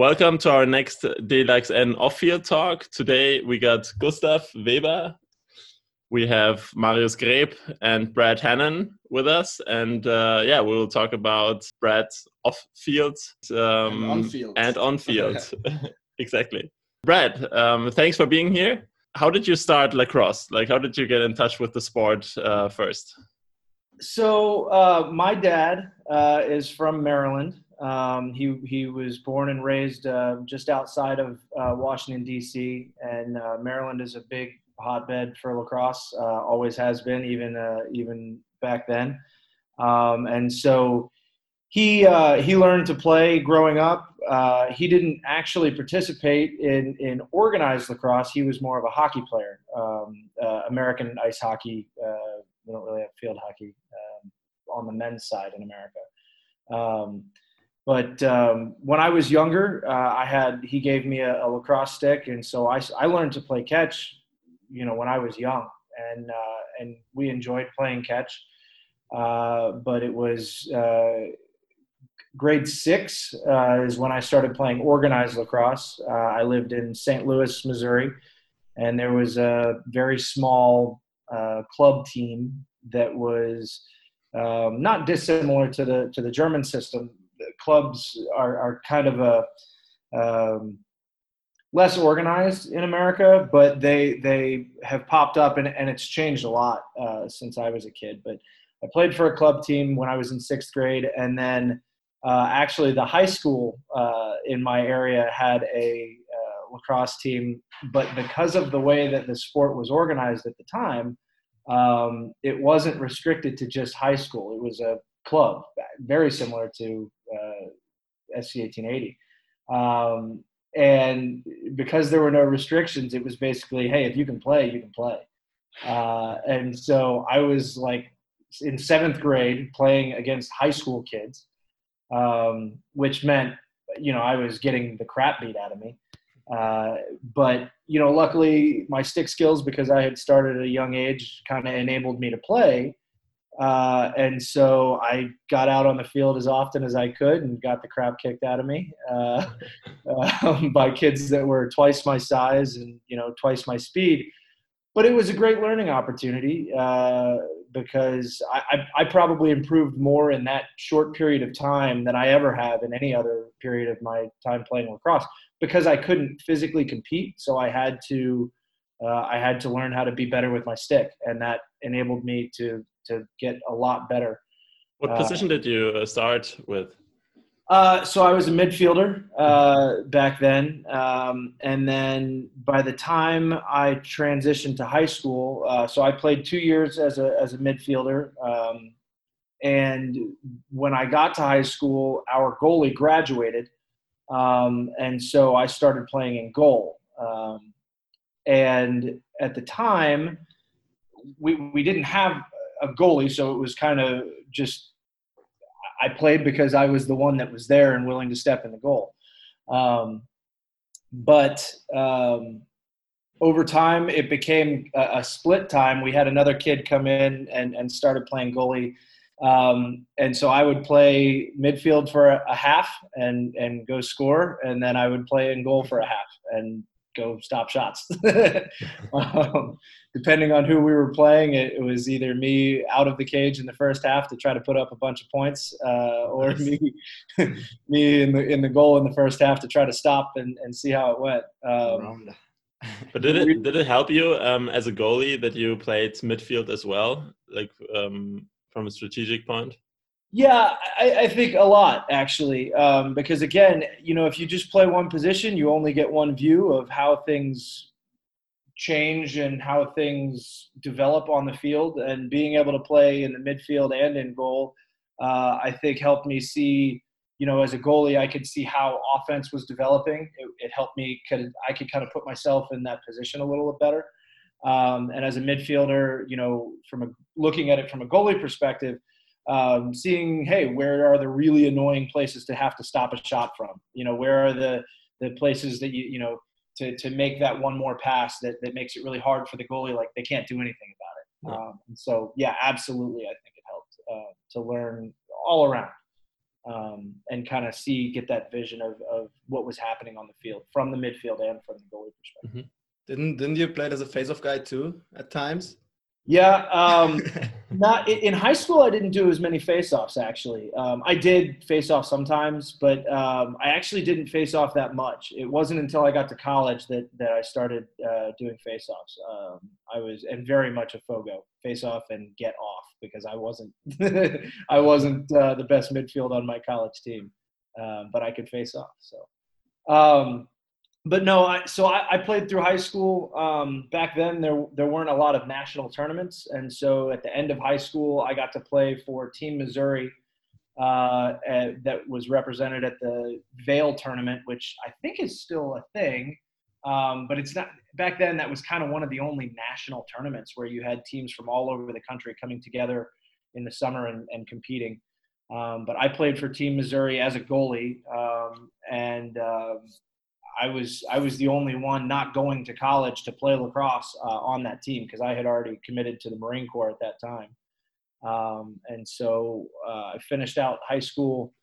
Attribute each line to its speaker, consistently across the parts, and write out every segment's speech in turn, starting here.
Speaker 1: Welcome to our next DLXN off-field talk. Today we got Gustav Weber, we have Marius Greb and Brad Hannon with us, and uh, yeah, we'll talk about Brad's off-field
Speaker 2: um, and on-field.
Speaker 1: And on-field. exactly. Brad, um, thanks for being here. How did you start lacrosse? Like, how did you get in touch with the sport uh, first?
Speaker 2: So, uh, my dad uh, is from Maryland um, he he was born and raised uh, just outside of uh, Washington D.C. and uh, Maryland is a big hotbed for lacrosse. Uh, always has been, even uh, even back then. Um, and so he uh, he learned to play growing up. he didn't actually participate in in organized lacrosse. He was more of a hockey player, um, American ice hockey. we don't really have field hockey um, on the men's side in America. Um, but um, when I was younger, uh, I had he gave me a, a, lacrosse stick, and so I, I learned to play catch. You know, when I was young, and uh, and we enjoyed playing catch. Uh, but it was uh, grade six uh, is when I started playing organized lacrosse. Uh, I lived in St. Louis, Missouri, and there was a very small club team that was um, not dissimilar to the to the German system, clubs are, are kind of a um, less organized in America, but they they have popped up and, and it's changed a lot uh, since I was a kid. But I played for a club team when I was in sixth grade, and then uh, actually the high school uh, in my area had a uh, lacrosse team, but because of the way that the sport was organized at the time, um, it wasn't restricted to just high school. It was a club, very similar to SC 1880. Um, and because there were no restrictions, it was basically, hey, if you can play, you can play. Uh, and so I was like in seventh grade playing against high school kids, um, which meant, you know, I was getting the crap beat out of me. Uh, but you know, luckily my stick skills, because I had started at a young age, kind of enabled me to play. Uh, and so I got out on the field as often as I could and got the crap kicked out of me uh, um, by kids that were twice my size and you know twice my speed. But it was a great learning opportunity uh, because I, I, I, probably improved more in that short period of time than I ever have in any other period of my time playing lacrosse because I couldn't physically compete. So I had to uh, I had to learn how to be better with my stick, and that enabled me to to get a lot better.
Speaker 1: What position uh, did you uh, start with?
Speaker 2: Uh, so I was a midfielder uh, back then, um, and then by the time I transitioned to high school, uh, so I played two years as a as a midfielder. Um, and when I got to high school, our goalie graduated, um, and so I started playing in goal. Um, and at the time, we we didn't have a goalie, so it was kind of just I played because I was the one that was there and willing to step in the goal. Um, but um, over time, it became a, a, split time. We had another kid come in and, and started playing goalie. Um, and so I would play midfield for a, half and, and go score, and then I would play in goal for a half and go stop shots. um, depending on who we were playing, it, it, was either me out of the cage in the first half to try to put up a bunch of points, uh, or me me in the in the goal in the first half to try to stop and, and see how it went. Um,
Speaker 1: but did it did it help you um, as a goalie that you played midfield as well, like um, from a strategic point?
Speaker 2: Yeah, I, I, think a lot actually, um, because again, you know, if you just play one position, you only get one view of how things change and how things develop on the field. And being able to play in the midfield and in goal, uh, I think helped me see. You know, as a goalie, I could see how offense was developing. It, it helped me. Could, I could kind of put myself in that position a little bit better. Um, and as a midfielder, you know, from a, looking at it from a goalie perspective, um, seeing hey where are the really annoying places to have to stop a shot from you know where are the the places that you you know to, to make that one more pass that, that makes it really hard for the goalie like they can't do anything about it um, so yeah absolutely i think it helped uh, to learn all around um, and kind of see get that vision of, of what was happening on the field from the midfield and from the goalie perspective. Mm-hmm.
Speaker 3: Didn't didn't you play as a face-off guy too at times?
Speaker 2: Yeah, um, not in high school. I didn't do as many face-offs. Actually, um, I did face-off sometimes, but um, I actually didn't face-off that much. It wasn't until I got to college that that I started uh, doing face-offs. Um, I was and very much a fogo, face-off and get off because I wasn't I wasn't uh, the best midfield on my college team, um, but I could face off. So um, but no, I, so I, I, played through high school. Um, back then, there there weren't a lot of national tournaments, and so at the end of high school, I got to play for Team Missouri, uh, that was represented at the Vail tournament, which I think is still a thing. Um, but it's not back then. That was kind of one of the only national tournaments where you had teams from all over the country coming together in the summer and, and competing. Um, but I played for Team Missouri as a goalie, um, and um, I was I was the only one not going to college to play lacrosse uh, on that team because I had already committed to the Marine Corps at that time. Um, and so uh, I finished out high school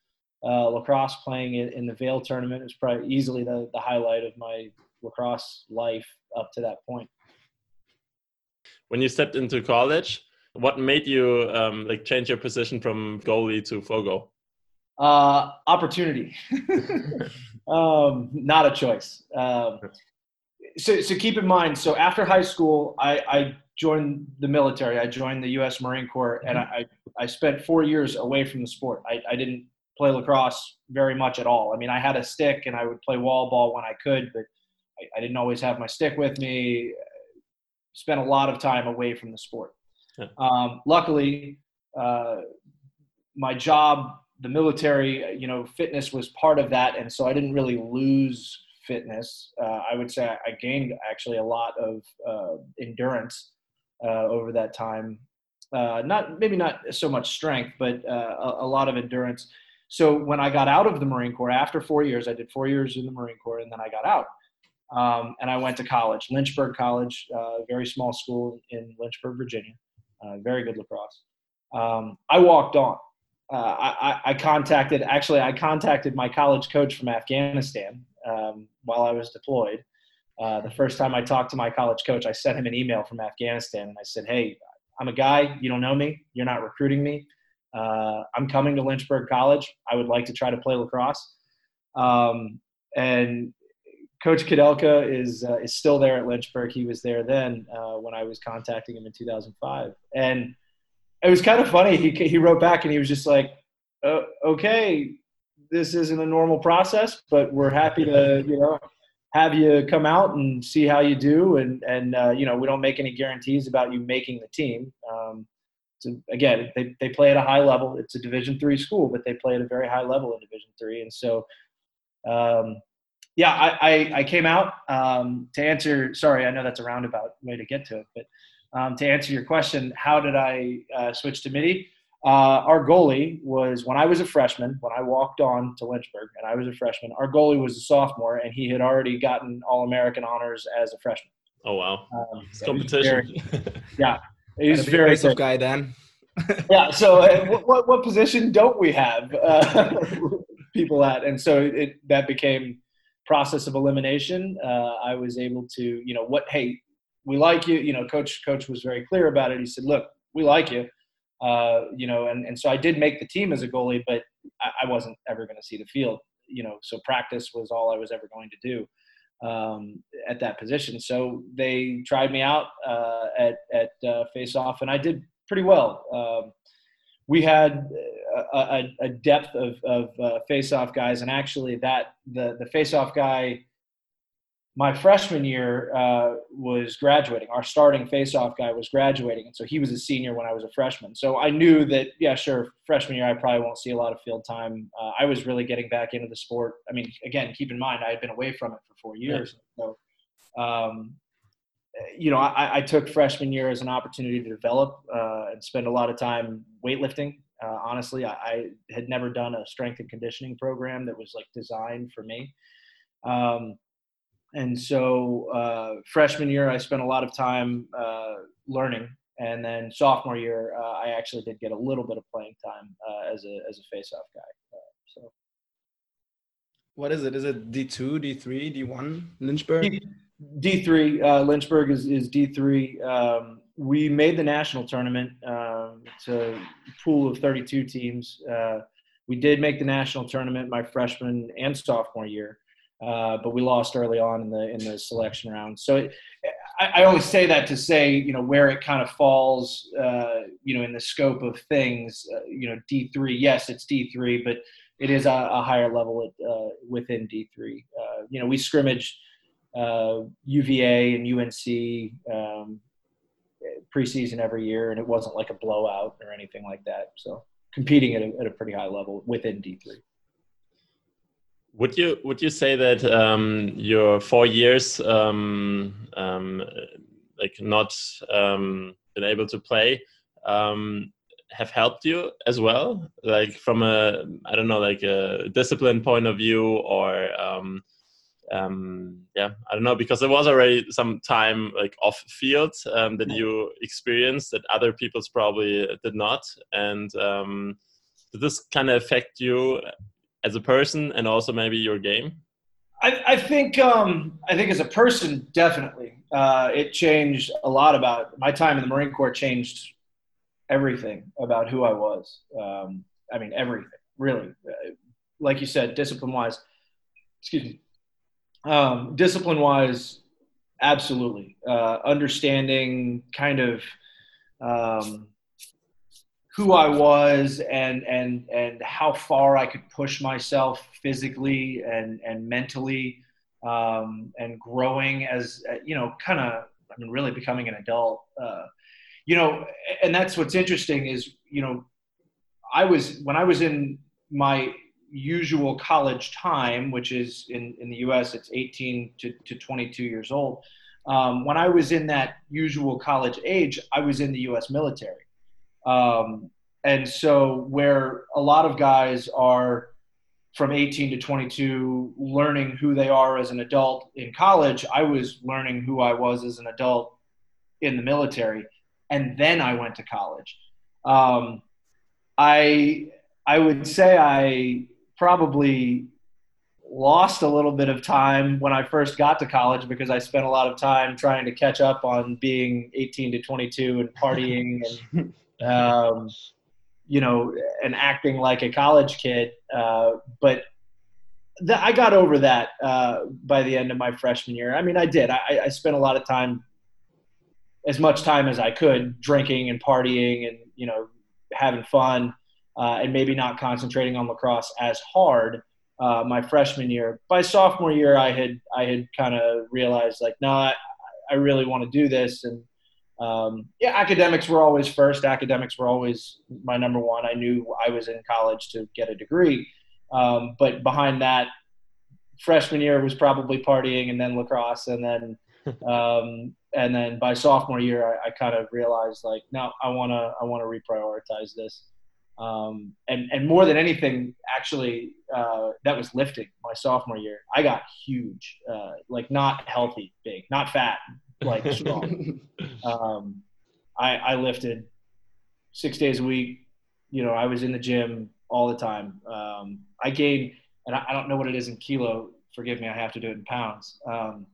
Speaker 2: uh, lacrosse playing in, in, the Vail tournament. It was probably easily the, the highlight of my lacrosse life up to that point.
Speaker 1: When you stepped into college, what made you um, like change your position from goalie to fogo?
Speaker 2: Uh, opportunity, um, not a choice. Um, so, so keep in mind. So after high school, I, I joined the military. I joined the U.S. Marine Corps, and mm-hmm. I, I spent four years away from the sport. I, I didn't play lacrosse very much at all. I mean, I had a stick, and I would play wall ball when I could, but I, I didn't always have my stick with me. Spent a lot of time away from the sport. Yeah. Um, luckily, uh, my job the military, you know, fitness was part of that, and so I didn't really lose fitness. Uh, I would say I gained actually a lot of uh, endurance uh, over that time. Uh, not maybe not so much strength, but uh, a, a, lot of endurance. So when I got out of the Marine Corps after four years, I did four years in the Marine Corps, and then I got out. Um, and I went to college, Lynchburg College, uh, very small school in Lynchburg, Virginia, very good lacrosse. Um, I walked on uh, I, I, contacted actually I contacted my college coach from Afghanistan um, while I was deployed. Uh, the first time I talked to my college coach, I sent him an email from Afghanistan and I said, "Hey, I'm a guy. You don't know me. You're not recruiting me. Uh, I'm coming to Lynchburg College. I would like to try to play lacrosse." Um, and Coach Koudelka is uh, is still there at Lynchburg. He was there then uh, when I was contacting him in 2005, and it was kind of funny. He he wrote back and he was just like, uh, "Okay, this isn't a normal process, but we're happy to you know have you come out and see how you do, and and uh, you know we don't make any guarantees about you making the team." Um, so again, they, they play at a high level. It's a Division three school, but they play at a very high level in Division three, and so. Um, yeah, I, I, I, came out um, to answer. Sorry, I know that's a roundabout way to get to it, but um, to answer your question, how did I uh, switch to middie? Uh, our goalie was when I was a freshman, when I walked on to Lynchburg and I was a freshman, our goalie was a sophomore and he had already gotten All American honors as a freshman.
Speaker 1: Oh, wow. Um, competition.
Speaker 2: Very, yeah. He's very
Speaker 3: good guy then.
Speaker 2: yeah. So, uh, what, what position don't we have uh, people at? And so it, that became process of elimination. Uh, I was able to, you know, what, hey, we like you. You know, coach coach was very clear about it. He said, look, we like you. Uh, you know, and, and so I did make the team as a goalie, but I, I wasn't ever going to see the field. You know, so practice was all I was ever going to do um, at that position. So they tried me out uh, at at uh, face off, and I did pretty well. Um, we had a, a, a depth of, of uh, face off guys, and actually that the the face off guy my freshman year uh, was graduating. Our starting faceoff guy was graduating, and so he was a senior when I was a freshman. So I knew that, yeah, sure, freshman year I probably won't see a lot of field time. Uh, I was really getting back into the sport. I mean, again, keep in mind I had been away from it for four years. Yeah. So, um, you know, I, I, took freshman year as an opportunity to develop uh, and spend a lot of time weightlifting. Uh, honestly, I, I, had never done a strength and conditioning program that was like designed for me. Um, and so uh, freshman year I spent a lot of time uh, learning, and then sophomore year uh, I actually did get a little bit of playing time uh, as a as a faceoff guy. Uh,
Speaker 3: what is it? Is it D two, D three, D one? Lynchburg.
Speaker 2: D three. Uh, Lynchburg is is D three. Um, we made the national tournament. It's a pool of 32 teams. Uh, we did make the national tournament my freshman and sophomore year, uh, but we lost early on in the in the selection round. So it, I, I, only say that to say you know where it kind of falls, uh, you know, in the scope of things. Uh, you know, D three. Yes, it's D three, but it is a, a higher level at, uh, within D three. you know, we scrimmaged. UVA and UNC um, preseason every year, and it wasn't like a blowout or anything like that. So competing at a, at a pretty high level within D three.
Speaker 1: Would you would you say that um, your four years, um, um, like not um, been able to play, um, have helped you as well? Like from a I don't know, like a discipline point of view, or um, um, yeah, I don't know because there was already some time like off field um, that you experienced that other people's probably did not, and um, did this kind of affect you as a person and also maybe your game?
Speaker 2: I, I think um, I think as a person, definitely, uh, it changed a lot about my time in the Marine Corps. Changed everything about who I was. Um, I mean, everything really. Uh, like you said, discipline wise. Excuse me um, discipline wise, absolutely. Uh, understanding kind of um, who I was and and and how far I could push myself physically and and mentally, um, and growing as you know, kind of I mean, really becoming an adult. Uh, you know, and that's what's interesting is you know, I was when I was in my usual college time, which is in, in the US, it's 18 to, to 22 years old. Um, when I was in that usual college age, I was in the US military. Um, and so, where a lot of guys are from 18 to 22 learning who they are as an adult in college, I was learning who I was as an adult in the military. And then I went to college. Um, I I would say I probably lost a little bit of time when I first got to college because I spent a lot of time trying to catch up on being 18 to 22 and partying and, um, you know, and acting like a college kid. Uh, but the, I got over that uh, by the end of my freshman year. I mean, I did. I, I spent a lot of time, as much time as I could, drinking and partying and, you know, having fun uh, and maybe not concentrating on lacrosse as hard uh, my freshman year. By sophomore year, I had I had kind of realized like, no, I, I really want to do this, and um, yeah, academics were always first. Academics were always my number one. I knew I was in college to get a degree, um, but behind that, freshman year was probably partying, and then lacrosse, and then. Um, and then by sophomore year, I, I kind of realized like, no, I want to, I want to reprioritize this. Um, and and more than anything, actually, uh, that was lifting my sophomore year. I got huge, uh, like not healthy, big, not fat, like strong. um, I, I lifted six days a week. You know, I was in the gym all the time. Um, I gained, and I, I, don't know what it is in kilo. Forgive me, I have to do it in pounds. Um,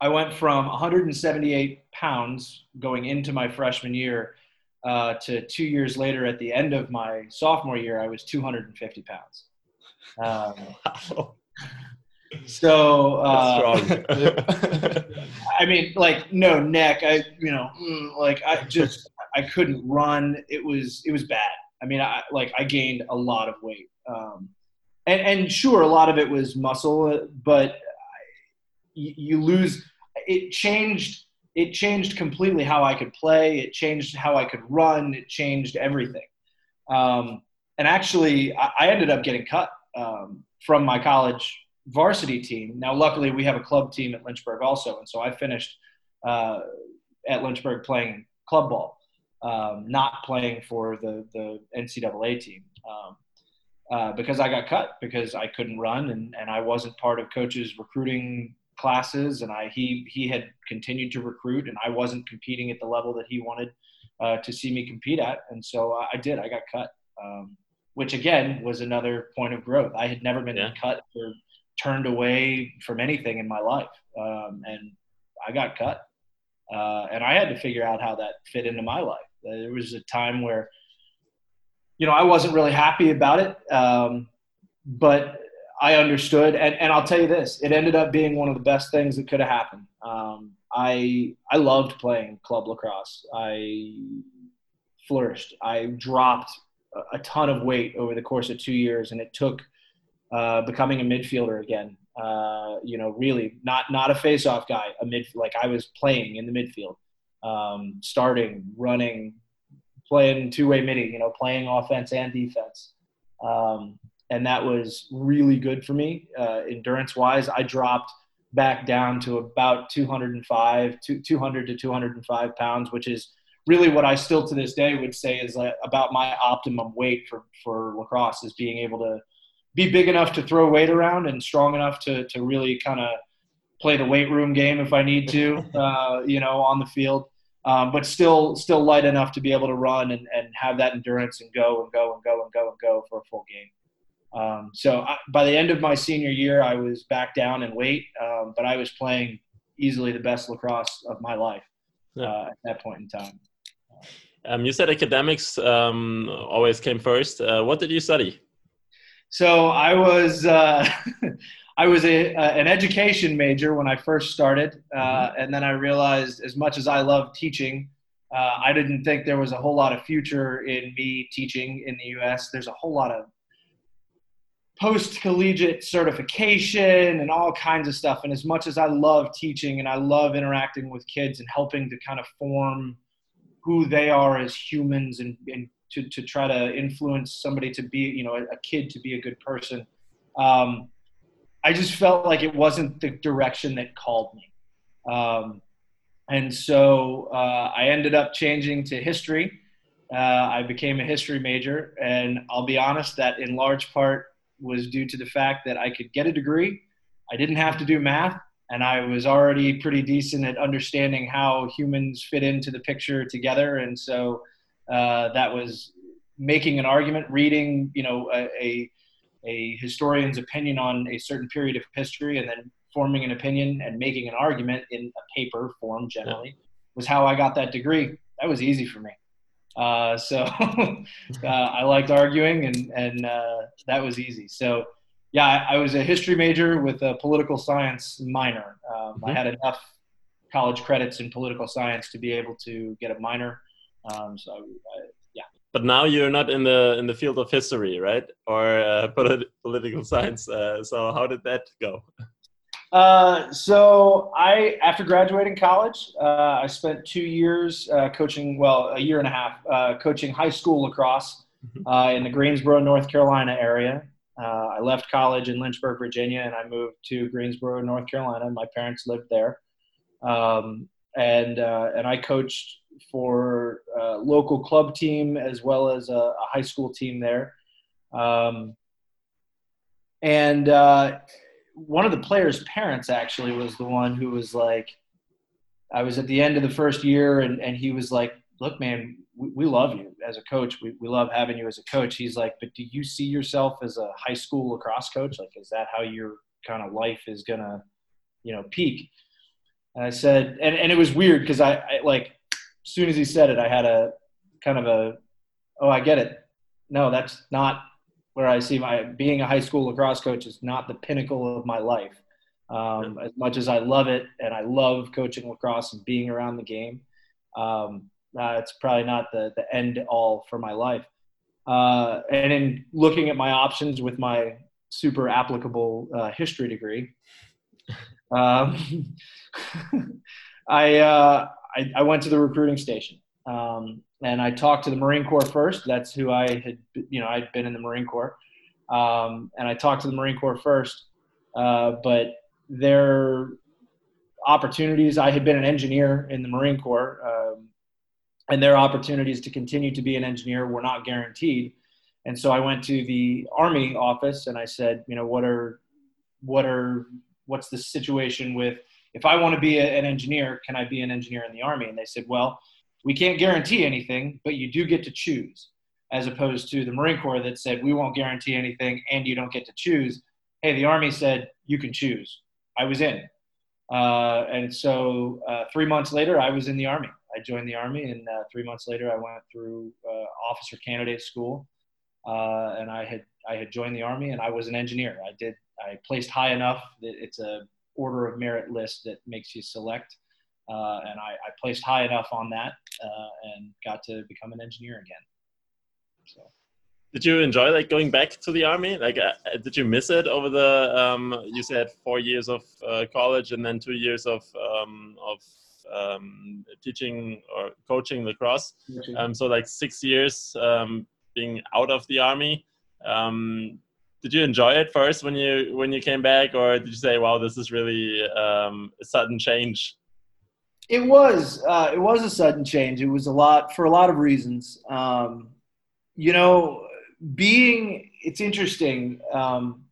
Speaker 2: I went from 178 pounds going into my freshman year uh, to two years later at the end of my sophomore year, I was 250 pounds. Um, so, uh, I mean, like no neck. I, you know, mm, like I just, I couldn't run. It was, it was bad. I mean, I like I gained a lot of weight. Um, and, and sure, a lot of it was muscle, but you, you lose. It changed it changed completely how I could play. It changed how I could run. It changed everything. Um, and actually, I, I, ended up getting cut um, from my college varsity team. Now, luckily, we have a club team at Lynchburg also, and so I finished uh, at Lynchburg playing club ball, um, not playing for the the NCAA team. Um, uh, because I got cut because I couldn't run and, and I wasn't part of coach's recruiting classes, and I he he had continued to recruit, and I wasn't competing at the level that he wanted uh, to see me compete at, and so I did. I got cut, um, which again was another point of growth. I had never been
Speaker 1: Yeah.
Speaker 2: cut or turned away from anything in my life, um, and I got cut, uh, and I had to figure out how that fit into my life. There was a time where, you know, I wasn't really happy about it, um, but I understood, and, and I'll tell you this: it ended up being one of the best things that could have happened. Um, I I loved playing club lacrosse. I flourished. I dropped a- a ton of weight over the course of two years, and it took uh, becoming a midfielder again. Uh, you know, really not not a face-off guy, a mid like I was playing in the midfield, um, starting, running, playing two-way middie. You know, playing offense and defense. Um, and that was really good for me uh, endurance wise i dropped back down to about 205 to 200 to 205 pounds which is really what i still to this day would say is uh, about my optimum weight for, for lacrosse is being able to be big enough to throw weight around and strong enough to, to really kind of play the weight room game if i need to uh, you know on the field um, but still still light enough to be able to run and, and have that endurance and go and go and go and go and go for a full game um, so I, by the end of my senior year, I was back down in weight, um, but I was playing easily the best lacrosse of my life
Speaker 1: Yeah.
Speaker 2: uh, at that point in time.
Speaker 1: Um, you said academics um, always came first. Uh, what did you study?
Speaker 2: So I was uh, I was a, a, an education major when I first started, uh, and then I realized as much as I love teaching, uh, I didn't think there was a whole lot of future in me teaching in the U.S. There's a whole lot of post collegiate certification and all kinds of stuff. And as much as I love teaching and I love interacting with kids and helping to kind of form who they are as humans and, and to, to try to influence somebody to be, you know, a, a kid to be a good person, um, I just felt like it wasn't the direction that called me. Um, and so uh, I ended up changing to history. Uh, I became a history major, and I'll be honest that in large part was due to the fact that I could get a degree. I didn't have to do math, and I was already pretty decent at understanding how humans fit into the picture together. And so uh, that was making an argument, reading, you know, a, a, historian's opinion on a certain period of history, and then forming an opinion and making an argument in a paper form generally was how I got that degree. That was easy for me. Uh, so uh, I liked arguing, and and uh, that was easy. So yeah, I, I, was a history major with a political science minor. Um, I
Speaker 1: Mhm.
Speaker 2: had enough college credits in political science to be able to get a minor. Um, so I, yeah.
Speaker 1: But now you're not in the in the field of history, right? Or uh, polit- political science. Uh, so how did that go?
Speaker 2: Uh, so I, after graduating college, uh, I spent two years uh, coaching, well, a year and a half, uh, coaching high school lacrosse uh, in the Greensboro, North Carolina area. Uh, I left college in Lynchburg, Virginia, and I moved to Greensboro, North Carolina. My parents lived there, um, and uh, and I coached for a local club team as well as a, a high school team there. Um, and uh, one of the players' parents actually was the one who was like, I was at the end of the first year, and, and he was like, Look, man, we, we love you as a coach. We, we love having you as a coach. He's like, But do you see yourself as a high school lacrosse coach? Like, is that how your kind of life is going to, you know, peak? And I said, and, and it was weird because I, I, like, soon as he said it, I had a kind of a, oh, I get it. No, that's not where I see my being a high school lacrosse coach is not the pinnacle of my life. Um, as much as I love it and I love coaching lacrosse and being around the game, um, uh, it's probably not the, the end all for my life. Uh, and in looking at my options with my super applicable uh, history degree, um, I, uh, I, I went to the recruiting station. Um, and I talked to the Marine Corps first. That's who I had, you know, I'd been in the Marine Corps, um, and I talked to the Marine Corps first. Uh, but their opportunities, I had been an engineer in the Marine Corps, um, and their opportunities to continue to be an engineer were not guaranteed. And so I went to the Army office and I said, you know, what are, what are, what's the situation with if I want to be a, an engineer, can I be an engineer in the Army? And they said, well we can't guarantee anything, but you do get to choose. as opposed to the Marine Corps that said, we won't guarantee anything and you don't get to choose. Hey, the Army said, you can choose. I was in. Uh, and so uh, three months later, I was in the Army. I joined the Army, and uh, three months later, I went through uh, officer candidate school. Uh, and I had I had joined the Army, and I was an engineer. I did I placed high enough that it's a order of merit list that makes you select. Uh, and I, I, placed high enough on that and got to become an engineer again.
Speaker 1: So did you enjoy like going back to the army like uh, uh, did you miss it over the um, you said four years of uh, college and then two years of um, of um, teaching or coaching lacrosse um, so like six years um, being out of the army um, did you enjoy it first when you when you came back or did you say wow this is really a sudden change
Speaker 2: it was uh, it was a sudden change it was a lot for a lot of reasons you know, being, it's interesting. Um,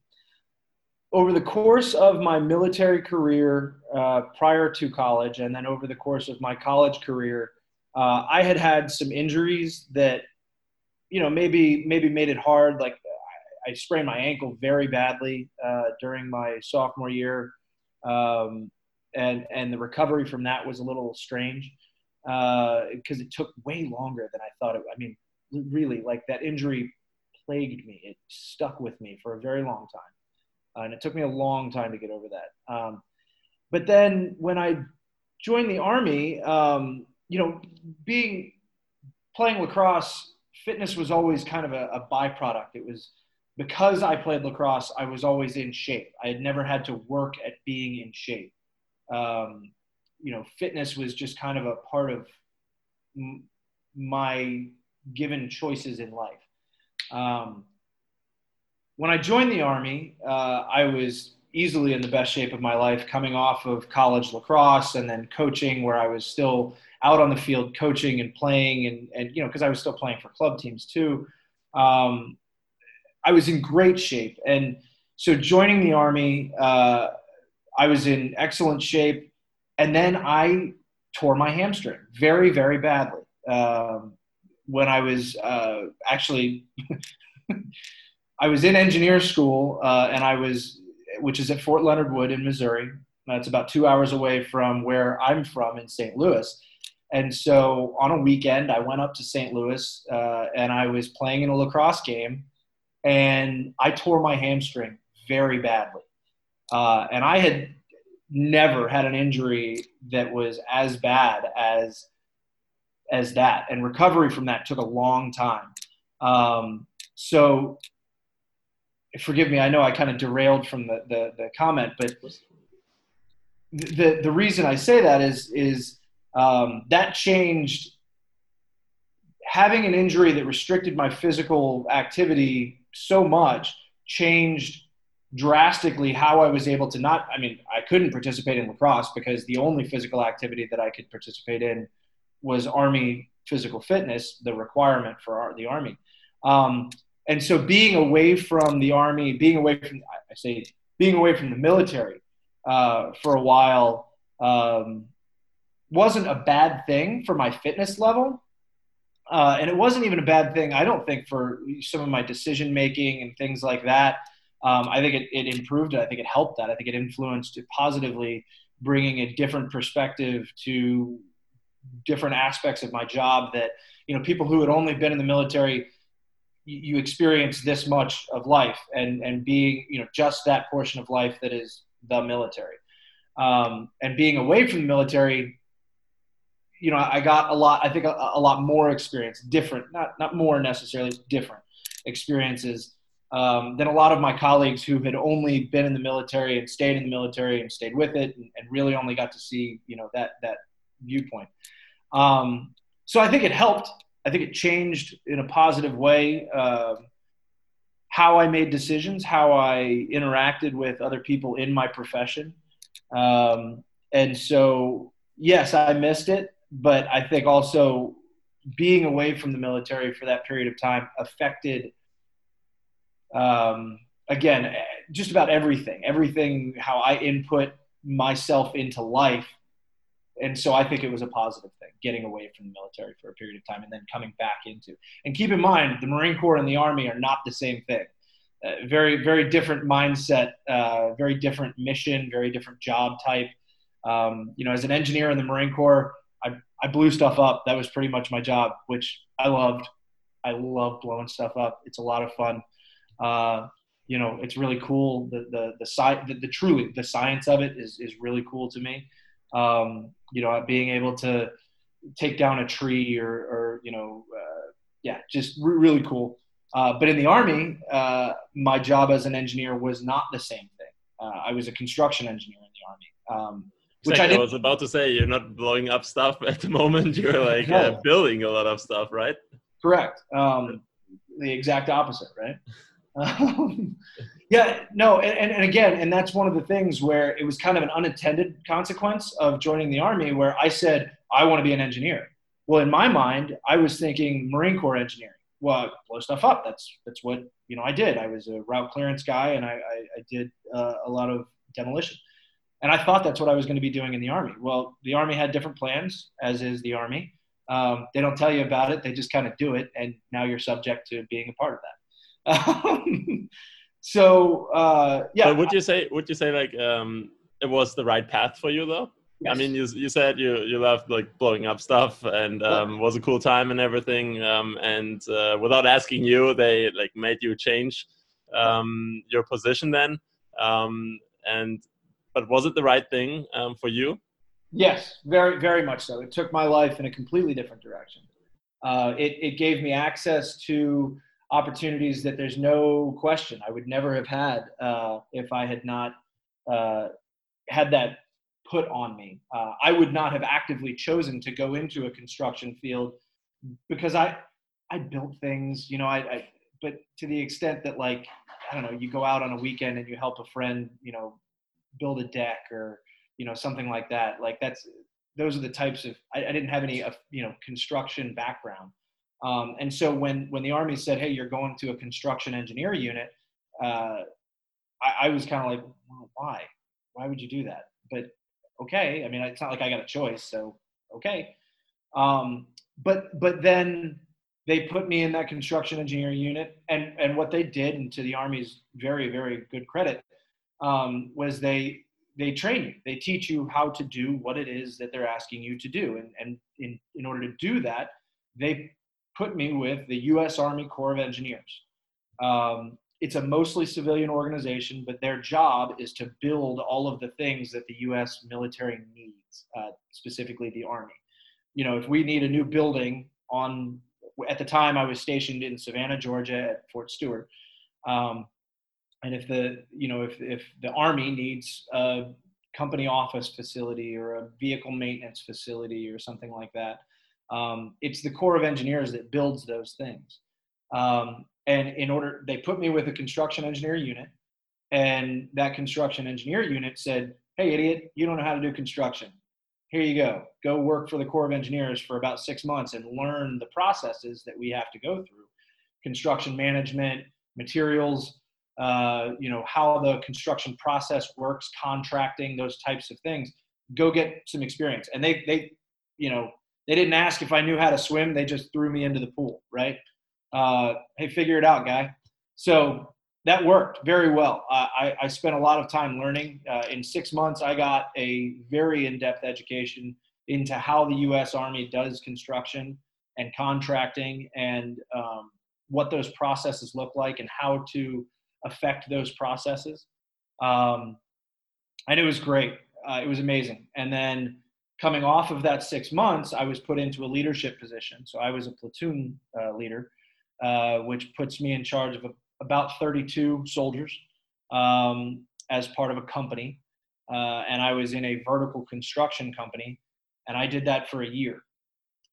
Speaker 2: over the course of my military career uh, prior to college, and then over the course of my college career, uh, I had had some injuries that, you know, maybe maybe made it hard. Like I sprained my ankle very badly uh, during my sophomore year, um, and and the recovery from that was a little strange because uh, it took way longer than I thought it. I mean, really like that injury plagued me. It stuck with me for a very long time. Uh, and it took me a long time to get over that. Um, but then when I joined the army, um, you know, being playing lacrosse, fitness was always kind of a, a byproduct. It was because I played lacrosse, I was always in shape. I had never had to work at being in shape. Um, you know, fitness was just kind of a part of m- my given choices in life. Um, when I joined the Army, uh, I was easily in the best shape of my life coming off of college lacrosse and then coaching where I was still out on the field coaching and playing and, and you know because I was still playing for club teams too. Um, I was in great shape and so joining the army, uh, I was in excellent shape, and then I tore my hamstring very very badly. Um, when I was uh, actually, I was in engineer school, uh, and I was, which is at Fort Leonard Wood in Missouri. That's about two hours away from where I'm from in St. Louis. And so on a weekend, I went up to St. Louis, uh, and I was playing in a lacrosse game, and I tore my hamstring very badly. Uh, and I had never had an injury that was as bad as as that, and recovery from that took a long time. Um, so, forgive me, I know I kind of derailed from the, the, the comment, but the the reason I say that is is um, that changed. Having an injury that restricted my physical activity so much changed drastically how I was able to not. I mean, I couldn't participate in lacrosse because the only physical activity that I could participate in was Army physical fitness, the requirement for the Army. Um, and so being away from the Army, being away from, I say, being away from the military uh, for a while um, wasn't a bad thing for my fitness level. Uh, and it wasn't even a bad thing, I don't think, for some of my decision making and things like that. Um, I think it, it improved it. I think it helped that. I think it influenced it positively, bringing a different perspective to different aspects of my job that you know people who had only been in the military you, experience this much of life and and being you know just that portion of life that is the military um, and being away from the military you know i got a lot i think a, a lot more experience different not not more necessarily different experiences um, than a lot of my colleagues who had only been in the military and stayed in the military and stayed with it and, and really only got to see you know that that viewpoint um, so I think it helped. I think it changed in a positive way uh, how I made decisions, how I interacted with other people in my profession. Um, and so, yes, I missed it, but I think also being away from the military for that period of time affected, um, again, just about everything, everything, how I input myself into life and so I think it was a positive thing, getting away from the military for a period of time and then coming back into. And keep in mind, the Marine Corps and the Army are not the same thing. Uh, very, very different mindset, uh, very different mission, very different job type. Um, you know, as an engineer in the Marine Corps, I, blew stuff up. That was pretty much my job, which I loved. I love blowing stuff up. It's a lot of fun. Uh, you know, it's really cool. The the the, the, the truly the science of it is is really cool to me. Um, you know, being able to take down a tree or, or you know, uh, yeah, just re- really cool. Uh, but in the army, uh, my job as an engineer was not the same thing. Uh, I was a construction engineer in the army. Um,
Speaker 1: which I, I, was about to say, you're not blowing up stuff at the moment. You're like no. Uh, building a lot of stuff, right?
Speaker 2: Correct. Um, the exact opposite, right? Um, yeah, no, and, and again, and that's one of the things where it was kind of an unintended consequence of joining the Army, where I said, I want to be an engineer. Well, in my mind, I was thinking Marine Corps engineering. Well, blow stuff up. That's that's what you know. I did. I was a route clearance guy, and I, I, I did uh, a lot of demolition. And I thought that's what I was going to be doing in the Army. Well, the Army had different plans, as is the Army. Um, they don't tell you about it; they just kind of do it, and now you're subject to being a part of that. so uh, yeah.
Speaker 1: But would you say would you say like um, it was the right path for you though? Yes. I mean, you you said you you loved like blowing up stuff and um, was a cool time and everything. Um, and uh, without asking you, they like made you change um, your position then. Um, and but was it the right thing um, for you?
Speaker 2: Yes, very very much so. It took my life in a completely different direction. Uh, it it gave me access to opportunities that there's no question I would never have had uh, if I had not uh, had that put on me. Uh, I would not have actively chosen to go into a construction field because I I built things, you know. I, I but to the extent that like I don't know, you go out on a weekend and you help a friend, you know, build a deck or you know something like that. Like that's those are the types of I, I didn't have any uh, you know construction background. Um, and so when when the army said, "Hey, you're going to a construction engineer unit," uh, I, I, was kind of like, well, "Why? Why would you do that?" But okay, I mean, it's not like I got a choice, so okay. Um, but but then they put me in that construction engineer unit, and and what they did, and to the army's very very good credit, um, was they they train you. They teach you how to do what it is that they're asking you to do, and and in in order to do that, they put me with the U.S. Army Corps of Engineers. Um, it's a mostly civilian organization, but their job is to build all of the things that the U.S. military needs, uh, specifically the Army. You know, if we need a new building on, at the time I was stationed in Savannah, Georgia at Fort Stewart. Um, and if the, you know, if, if the Army needs a company office facility or a vehicle maintenance facility or something like that, um, it's the Corps of Engineers that builds those things. Um, and in order, they put me with a construction engineer unit, and that construction engineer unit said, "Hey, idiot, you don't know how to do construction. Here you go. Go work for the Corps of Engineers for about six months and learn the processes that we have to go through: construction management, materials." Uh, you know how the construction process works, contracting, those types of things. Go get some experience, and they they you know they didn't ask if I knew how to swim. They just threw me into the pool, right? Uh, hey, figure it out, guy. So that worked very well. I, I, spent a lot of time learning. Uh, in six months, I got a very in depth education into how the U.S. Army does construction and contracting and um, what those processes look like and how to affect those processes. Um, and it was great. Uh, it was amazing. And then coming off of that six months, I was put into a leadership position. So I was a platoon uh, leader, uh, which puts me in charge of a, about 32 soldiers um, as part of a company. Uh, and I was in a vertical construction company, and I did that for a year.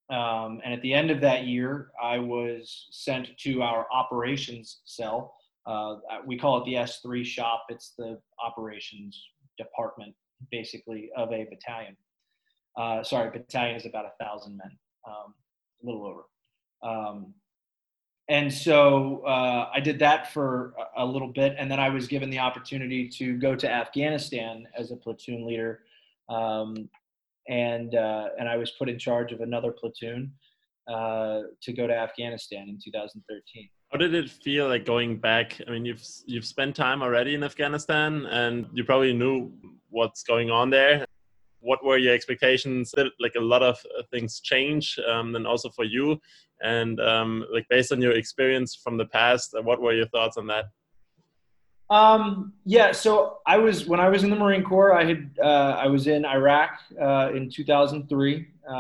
Speaker 2: Um, and at the end of that year, I was sent to our operations cell. Uh, we call it the S3 shop. It's the operations department, basically, of a battalion. Uh, sorry, battalion is about a thousand men, um, a little over. Um, and so uh, I did that for a, a, little bit, and then I was given the opportunity to go to Afghanistan as a platoon leader. Um, and uh, and I was put in charge of another platoon uh, to go to Afghanistan in 2013.
Speaker 1: How did it feel like going back? I mean, you've you've spent time already in Afghanistan, and you probably knew what's going on there. What were your expectations? Did like a lot of uh, things change, um, and also for you? And um, like based on your experience from the past, uh, what were your thoughts on that?
Speaker 2: Um, yeah, so I was when I was in the Marine Corps. I had uh, I was in Iraq uh, in 2003, uh,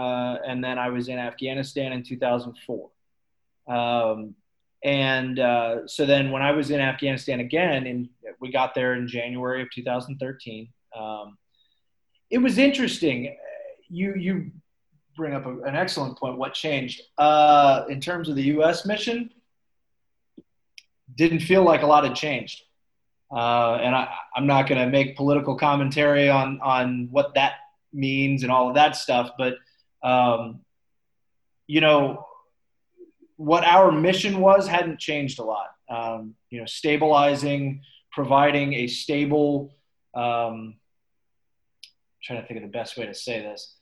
Speaker 2: and then I was in Afghanistan in 2004. Um, and uh, so then when I was in Afghanistan again, and we got there in January of 2013. Um, it was interesting. You you bring up a, an excellent point. What changed uh, in terms of the U.S. mission? Didn't feel like a lot had changed. Uh, and I, am not going to make political commentary on on what that means and all of that stuff, but um, you know what our mission was hadn't changed a lot. Um, you know, stabilizing, providing a stable. Um, trying to think of the best way to say this.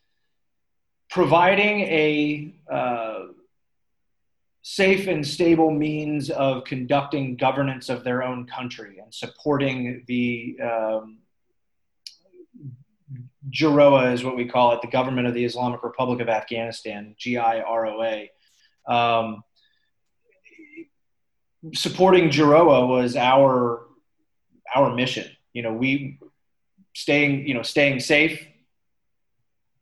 Speaker 2: Providing a uh, safe and stable means of conducting governance of their own country and supporting the um, GIROA is what we call it, the government of the Islamic Republic of Afghanistan, G-I-R-O-A. Um, supporting GIROA was our our mission. You know, we staying you know staying safe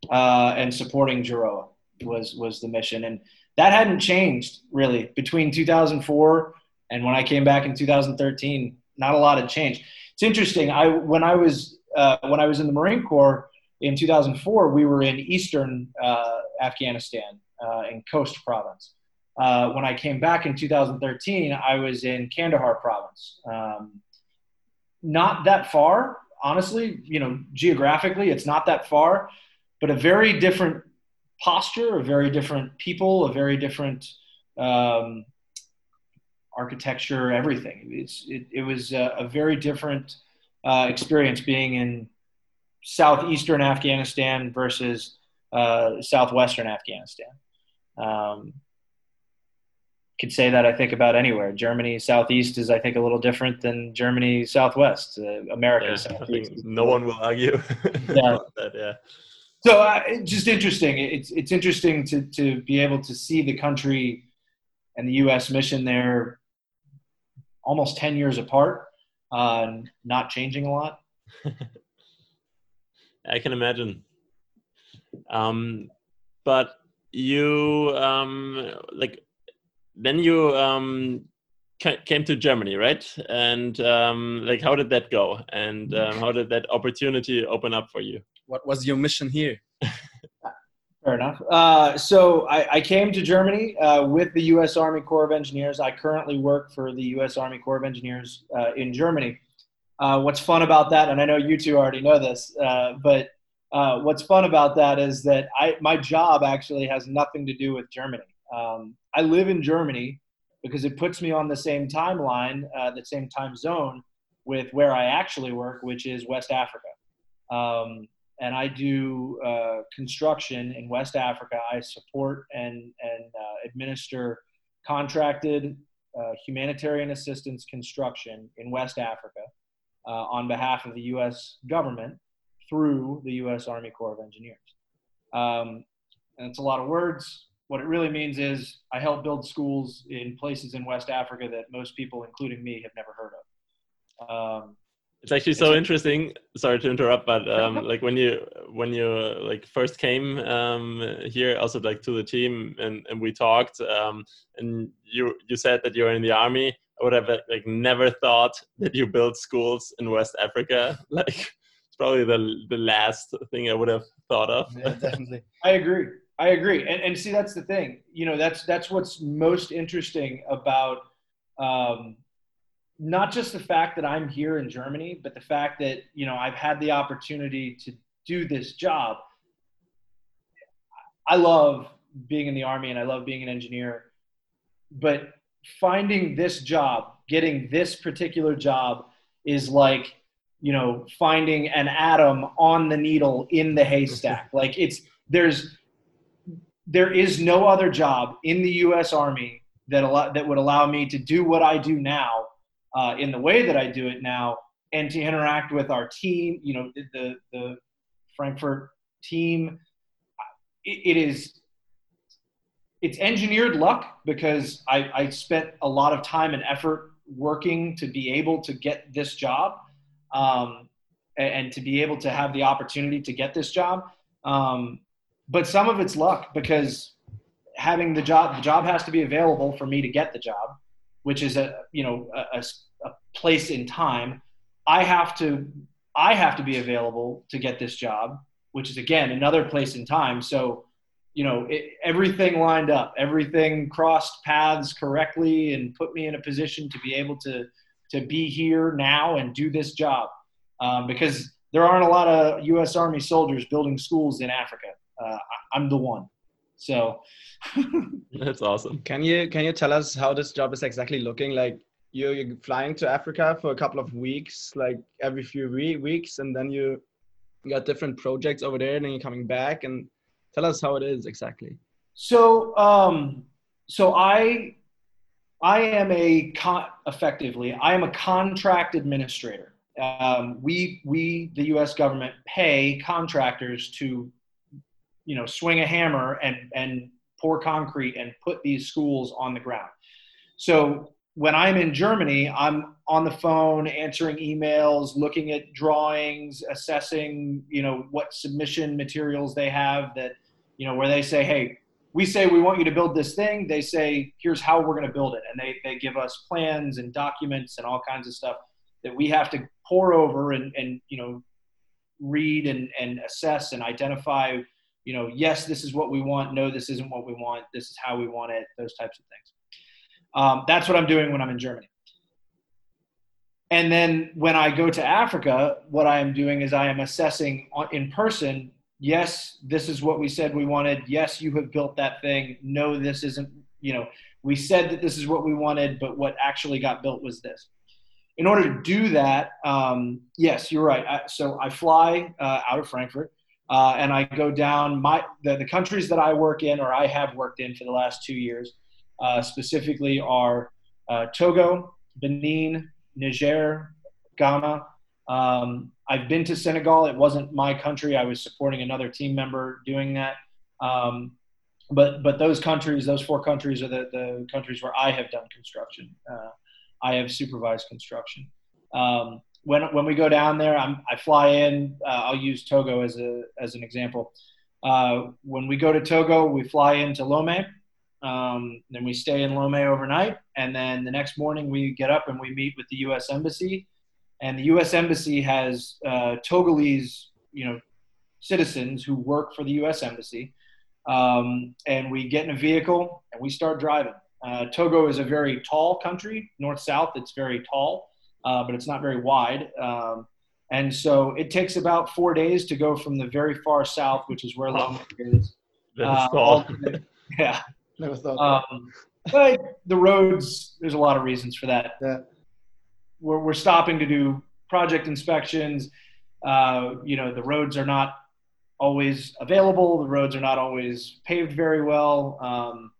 Speaker 2: uh, and supporting GIROA was was the mission and that hadn't changed really between 2004 and when I came back in 2013. Not a lot had changed. It's interesting. I when I was uh, when I was in the Marine Corps in 2004, we were in eastern uh, Afghanistan uh, in Khost province. Uh, when I came back in 2013, I was in Kandahar province. Um, not that far, honestly. You know, geographically, it's not that far, but a very different posture, a very different people, a very different um, architecture, everything. It's, it, it was a, a very different uh, experience being in southeastern Afghanistan versus uh, southwestern Afghanistan. Um, could say that I think about anywhere. Germany southeast is I think a little different than Germany southwest. Uh, America
Speaker 1: yeah,
Speaker 2: southeast.
Speaker 1: no one will argue.
Speaker 2: yeah.
Speaker 1: that, yeah
Speaker 2: so uh, just interesting. It's it's interesting to to be able to see the country and the U.S. mission there almost ten years apart, uh, not changing a lot.
Speaker 1: I can imagine. Um, but you um, like then you um, came to Germany, right? And um, like, how did that go? And um, how did that opportunity open up for you?
Speaker 3: what was your mission here?
Speaker 2: Fair enough. Uh, so I, I, came to Germany uh, with the U.S. Army Corps of Engineers. I currently work for the U.S. Army Corps of Engineers uh, in Germany. Uh, what's fun about that, and I know you two already know this, uh, but uh, what's fun about that is that I, my job actually has nothing to do with Germany. Um, I live in Germany because it puts me on the same timeline, the same time zone with where I actually work, which is West Africa. Um, and I do uh, construction in West Africa. I support and and uh, administer contracted uh, humanitarian assistance construction in West Africa uh, on behalf of the U.S. government through the U.S. Army Corps of Engineers. Um, and it's a lot of words. What it really means is I help build schools in places in West Africa that most people, including me, have never heard of. Um,
Speaker 1: it's actually so interesting sorry to interrupt but um, like when you when you like first came um, here also like to the team and, and we talked um, and you you said that you're in the army i would have like never thought that you built schools in west africa like probably the the last thing i would have thought of.
Speaker 3: Yeah, definitely.
Speaker 2: I agree. I agree. And, and see that's the thing. You know that's that's what's most interesting about um, not just the fact that I'm here in Germany, but the fact that you know I've had the opportunity to do this job. I love being in the army and I love being an engineer, but finding this job, getting this particular job, is like you know, finding an atom on the needle in the haystack. like it's there's there is no other job in the U.S. Army that allow, that would allow me to do what I do now uh, in the way that I do it now, and to interact with our team. You know, the the Frankfurt team. it, it is it's engineered luck because I, I spent a lot of time and effort working to be able to get this job um, and, and, to be able to have the opportunity to get this job. Um, but some of it's luck because having the job, the job has to be available for me to get the job, which is a, you know, a, a, place in time. I have to, I have to be available to get this job, which is again, another place in time. So, you know, it, everything lined up, everything crossed paths correctly and put me in a position to be able to, to be here now and do this job. Um, because there aren't a lot of U.S. Army soldiers building schools in Africa. Uh, I'm the one. So
Speaker 1: that's awesome.
Speaker 3: Can you can you tell us how this job is exactly looking? Like you're, you're flying to Africa for a couple of weeks, like every few weeks, and then you got different projects over there, and then you're coming back. And tell us how it is exactly.
Speaker 2: So, um, so I I am a con- effectively I am a contract administrator. Um, we we the U.S. government pay contractors to you know swing a hammer and and pour concrete and put these schools on the ground. So when I'm in Germany, I'm on the phone answering emails, looking at drawings, assessing, you know, what submission materials they have that, you know, where they say, hey, we say we want you to build this thing. They say, here's how we're going to build it. And they, they give us plans and documents and all kinds of stuff that we have to pour over and, and you know, read and, and assess and identify you know, yes, this is what we want. No, this isn't what we want. This is how we want it. Those types of things. Um, that's what I'm doing when I'm in Germany. And then when I go to Africa, what I am doing is I am assessing in person. Yes, this is what we said we wanted. Yes, you have built that thing. No, this isn't. You know, we said that this is what we wanted, but what actually got built was this. In order to do that, um, yes, you're right. I, so I fly uh, out of Frankfurt uh, and I go down my the, the, countries that I work in or I have worked in for the last two years uh, specifically are uh, Togo, Benin, Niger, Ghana. Um, I've been to Senegal. It wasn't my country. I was supporting another team member doing that. Um, but but those countries, those four countries, are the, the countries where I have done construction. Uh, I have supervised construction. Um, when when we go down there, I'm, i fly in. Uh, I'll use Togo as a as an example. Uh, when we go to Togo, we fly into Lomé. Um, then we stay in Lomé overnight, and then the next morning we get up and we meet with the U.S. Embassy. And the U.S. Embassy has uh, Togolese, you know, citizens who work for the U.S. Embassy. Um, and we get in a vehicle and we start driving. Uh, Togo is a very tall country, north south. It's very tall uh, but it's not very wide. Um, and so it takes about four days to go from the very far south, which is where Lomé is.
Speaker 1: That's Uh,
Speaker 2: yeah. Um, but the roads, there's a lot of reasons for that.
Speaker 3: Yeah.
Speaker 2: We're, we're stopping to do project inspections. Uh, you know, the roads are not always available. The roads are not always paved very well. Um,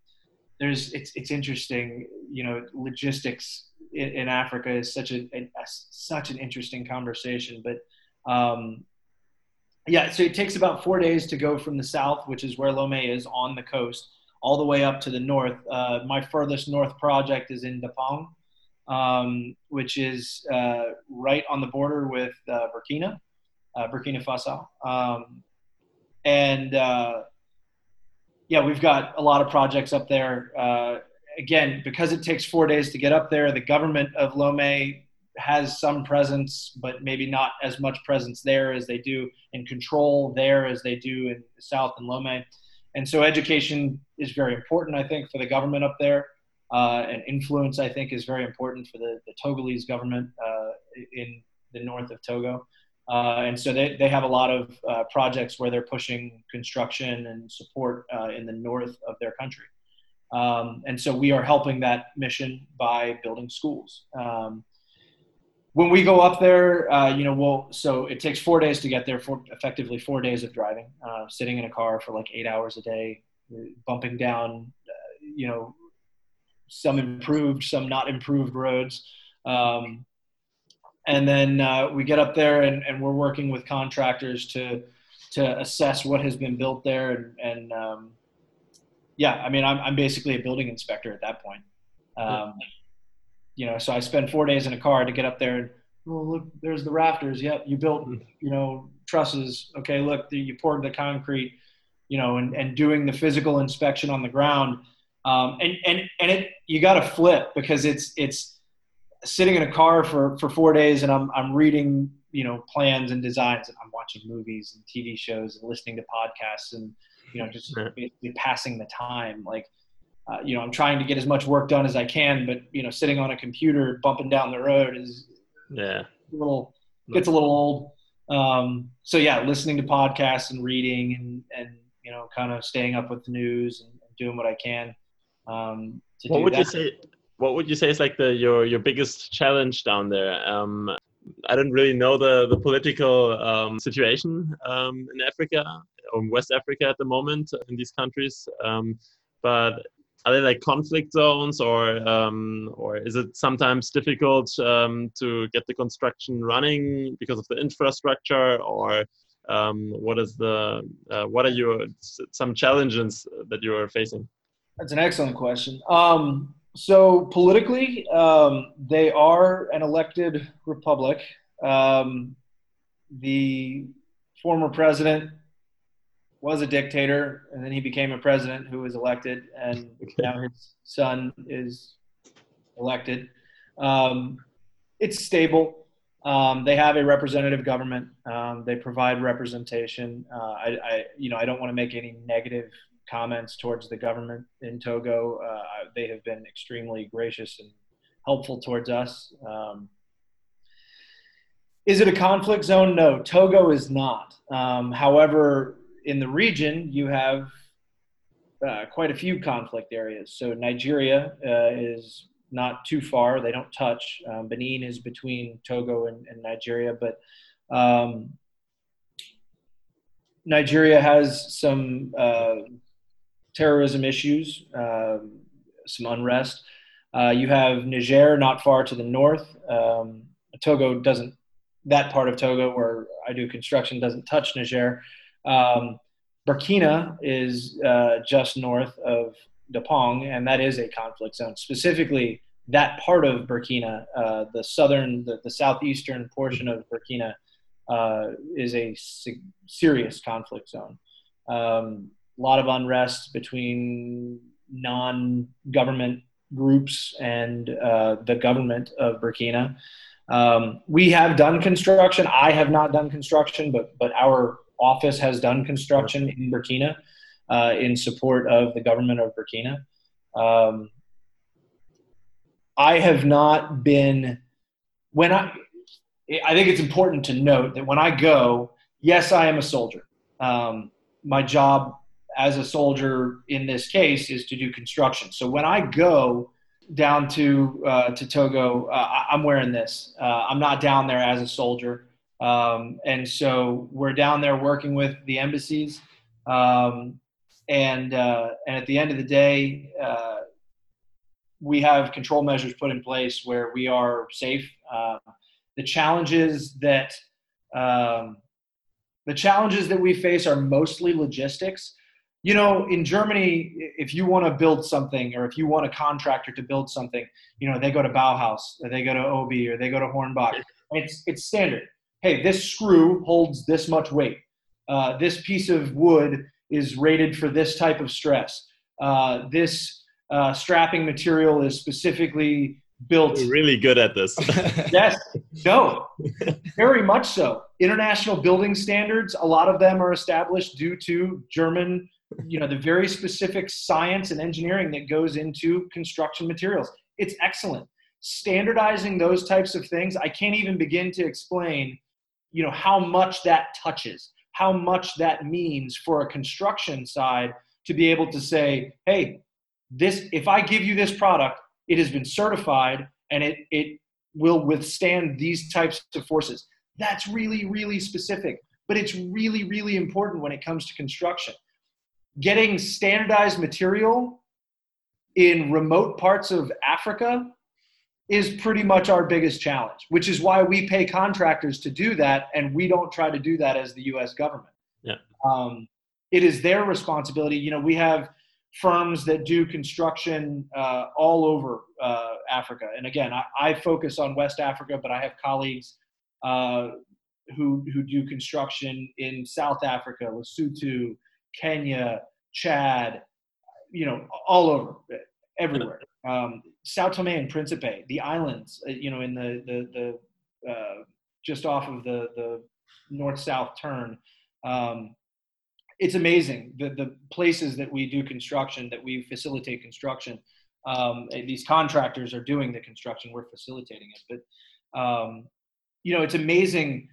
Speaker 2: there's, it's, it's interesting, you know, logistics in, in Africa is such a, a, a, such an interesting conversation. But um, yeah, so it takes about four days to go from the south, which is where Lomé is on the coast, all the way up to the north. Uh, my furthest north project is in Dapaong, um, which is uh, right on the border with uh, Burkina, uh, Burkina Faso. Um, and uh, yeah, we've got a lot of projects up there. Uh, again, because it takes four days to get up there, the government of Lomé has some presence, but maybe not as much presence there as they do in control there as they do in the south and Lomé. And so education is very important, I think, for the government up there. Uh, and influence, I think, is very important for the, the Togolese government uh, in the north of Togo. Uh, and so they, they have a lot of uh, projects where they're pushing construction and support uh, in the north of their country. Um, and so we are helping that mission by building schools. Um, when we go up there, uh, you know, we'll so it takes four days to get there. For effectively four days of driving, uh, sitting in a car for like eight hours a day, bumping down, uh, you know, some improved, some not improved roads. Um, and then uh, we get up there and, and we're working with contractors to to assess what has been built there. And, and um, yeah i mean I'm, I'm basically a building inspector at that point. Um, you know so i spend four days in a car to get up there and oh look there's the rafters. Yep you built
Speaker 1: Hmm.
Speaker 2: you know trusses. Okay look you poured the concrete you know and, and doing the physical inspection on the ground um, and and and it you got to flip because it's it's sitting in a car for for four days and I'm I'm reading you know plans and designs and I'm watching movies and TV shows and listening to podcasts and you know just basically passing the time. Like uh, you know I'm trying to get as much work done as I can but you know sitting on a computer bumping down the road is
Speaker 1: Yeah.
Speaker 2: a little gets a little old. Um, so yeah listening to podcasts and reading and and you know kind of staying up with the news and, and doing what I can um, to
Speaker 1: What
Speaker 2: do
Speaker 1: would you say? What would you say is like the your your biggest challenge down there? Um, I don't really know the the political um, situation um, in Africa or West Africa at the moment in these countries. Um, but are they like conflict zones, or um, or is it sometimes difficult um, to get the construction running because of the infrastructure, or um, what is the uh, what are your some challenges that you are facing?
Speaker 2: That's an excellent question. Um, so politically, um, they are an elected republic. Um, the former president was a dictator, and then he became a president who was elected, and now his son is elected. Um, it's stable. Um, they have a representative government. Um, they provide representation. Uh, I, I, you know, I don't want to make any negative comments towards the government in Togo. Uh, they have been extremely gracious and helpful towards us. Um, is it a conflict zone? No, Togo is not. Um, however, in the region, you have uh, quite a few conflict areas. So Nigeria uh, is not too far; they don't touch. Um, Benin is between Togo and, and Nigeria, but um, Nigeria has some uh, terrorism issues, um, some unrest. Uh, you have Niger not far to the north. Um, Togo doesn't, that part of Togo where I do construction doesn't touch Niger. Um, Burkina is uh, just north of Dapaong, and that is a conflict zone. Specifically, that part of Burkina, uh, the southern, the, the southeastern portion of Burkina, uh, is a se- serious conflict zone. Um, a lot of unrest between non-government groups and uh, the government of Burkina. Um, we have done construction. I have not done construction, but but our office has done construction in Burkina uh, in support of the government of Burkina. Um, I have not been when I. I think it's important to note that when I go, yes, I am a soldier. Um, my job as a soldier in this case is to do construction. So when I go down to uh, to Togo, uh, I'm wearing this. Uh, I'm not down there as a soldier, um, and so we're down there working with the embassies. Um, and uh, and at the end of the day, uh, we have control measures put in place where we are safe. Uh, the challenges that um, the challenges that we face are mostly logistics you know in germany if you want to build something or if you want a contractor to build something you know they go to bauhaus or they go to OBI or they go to hornbach. It's it's standard. Hey this screw holds this much weight. Uh, this piece of wood is rated for this type of stress. Uh, this uh, strapping material is specifically built
Speaker 1: We're really good at this.
Speaker 2: yes. No. Very much so. International building standards a lot of them are established due to german you know the very specific science and engineering that goes into construction materials it's excellent standardizing those types of things i can't even begin to explain you know how much that touches how much that means for a construction side to be able to say hey this if i give you this product it has been certified and it it will withstand these types of forces. That's really, really specific, but it's really, really important when it comes to construction. Getting standardized material in remote parts of Africa is pretty much our biggest challenge, which is why we pay contractors to do that, and we don't try to do that as the U.S. government.
Speaker 1: Yeah.
Speaker 2: Um, it is their responsibility. You know, we have firms that do construction uh, all over uh, Africa, and again, I, I, focus on West Africa, but I have colleagues uh, who who do construction in South Africa, Lesotho, Kenya, Chad, you know, all over, everywhere. Um, Sao Tome and Principe, the islands, uh, you know, in the the, the uh, just off of the the north south turn. Um, it's amazing the the places that we do construction, that we facilitate construction. Um, these contractors are doing the construction; we're facilitating it. But um, you know, it's amazing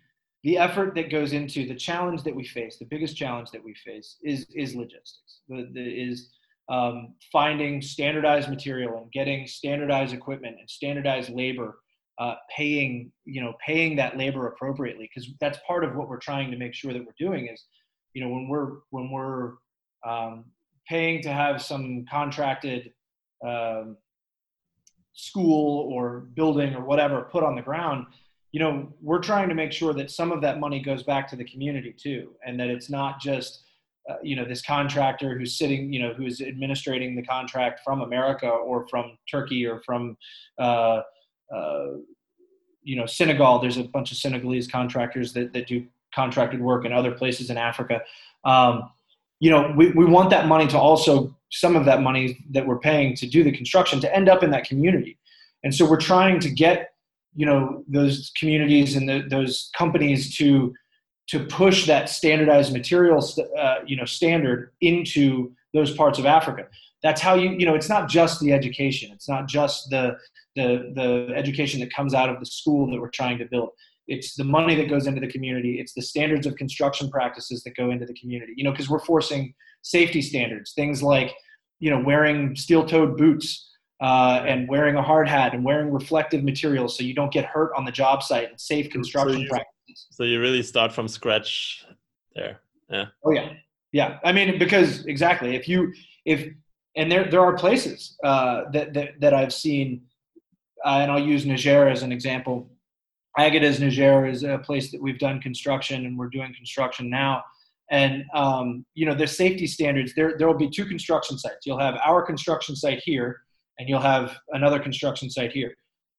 Speaker 2: the effort that goes into the challenge that we face. The biggest challenge that we face is is logistics. The, the is um, finding standardized material and getting standardized equipment and standardized labor, uh, paying you know paying that labor appropriately because that's part of what we're trying to make sure that we're doing is you know when we're when we're um, paying to have some contracted um, school or building or whatever put on the ground you know we're trying to make sure that some of that money goes back to the community too and that it's not just uh, you know this contractor who's sitting you know who's administrating the contract from america or from turkey or from uh, uh, you know senegal. There's a bunch of senegalese contractors that, that do contracted work in other places in africa. Um, you know we, we want that money to also some of that money that we're paying to do the construction to end up in that community. And so we're trying to get you know those communities and the, those companies to to push that standardized material, uh, you know, standard into those parts of Africa. That's how you, you know, it's not just the education. It's not just the, the, the education that comes out of the school that we're trying to build. It's the money that goes into the community. It's the standards of construction practices that go into the community, you know, because we're forcing safety standards, things like, you know, wearing steel-toed boots, uh, and wearing a hard hat and wearing reflective materials so you don't get hurt on the job site and safe construction so you, practices
Speaker 1: so you really start from scratch there. Yeah.
Speaker 2: Oh yeah, yeah. I mean, because exactly, if you if and there there are places uh, that, that that I've seen, uh, and I'll use Niger as an example. Agadez, Niger is a place that we've done construction, and we're doing construction now. And um, you know, the safety standards. There there will be two construction sites. You'll have our construction site here, and you'll have another construction site here.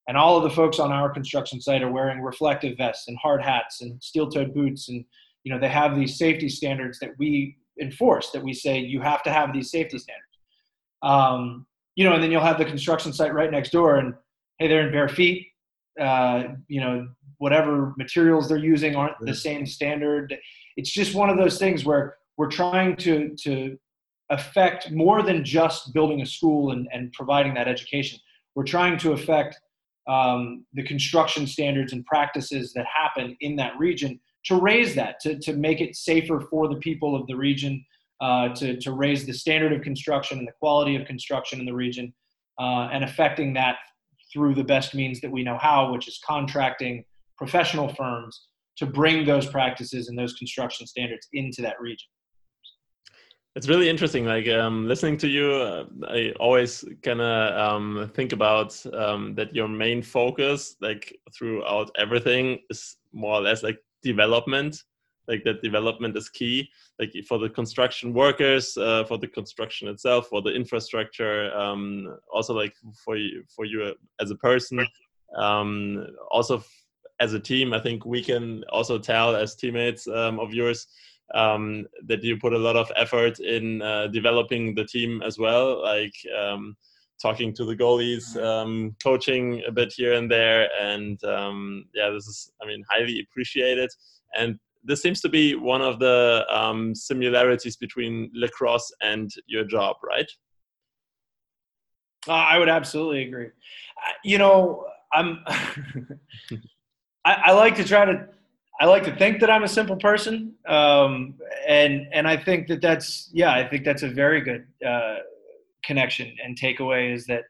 Speaker 2: And all of the folks on our construction site are wearing reflective vests and hard hats and steel-toed boots. And you know they have these safety standards that we enforce that we say you have to have these safety standards. Um, you know and then you'll have the construction site right next door and hey they're in bare feet. Uh, you know whatever materials they're using aren't the same standard. It's just one of those things where we're trying to to affect more than just building a school and, and providing that education. We're trying to affect um, the construction standards and practices that happen in that region to raise that, to, to make it safer for the people of the region, uh, to, to raise the standard of construction and the quality of construction in the region, uh, and affecting that through the best means that we know how, which is contracting professional firms to bring those practices and those construction standards into that region
Speaker 1: it's really interesting like um, listening to you uh, i always kind of um, think about um, that your main focus like throughout everything is more or less like development like that development is key like for the construction workers uh, for the construction itself for the infrastructure um, also like for you for you as a person um, also as a team i think we can also tell as teammates um, of yours um, that you put a lot of effort in uh, developing the team as well, like um, talking to the goalies, mm-hmm. um, coaching a bit here and there, and um, yeah, this is I mean highly appreciated. And this seems to be one of the um, similarities between lacrosse and your job, right?
Speaker 2: Uh, I would absolutely agree. You know, I'm. I, I like to try to I like to think that I'm a simple person, um, and and I think that that's yeah, I think that's a very good uh, connection and takeaway is that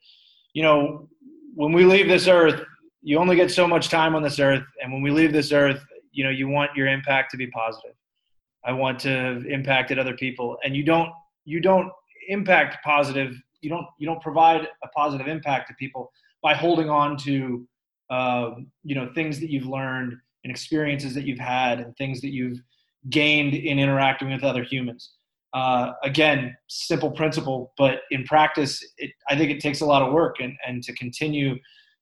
Speaker 2: you know when we leave this earth, you only get so much time on this earth, and when we leave this earth, you know, you want your impact to be positive. I want to have impacted other people, and you don't you don't impact positive. You don't you don't provide a positive impact to people by holding on to uh, you know things that you've learned and experiences that you've had and things that you've gained in interacting with other humans. Uh, again, simple principle, but in practice, it, I think it takes a lot of work and, and to continue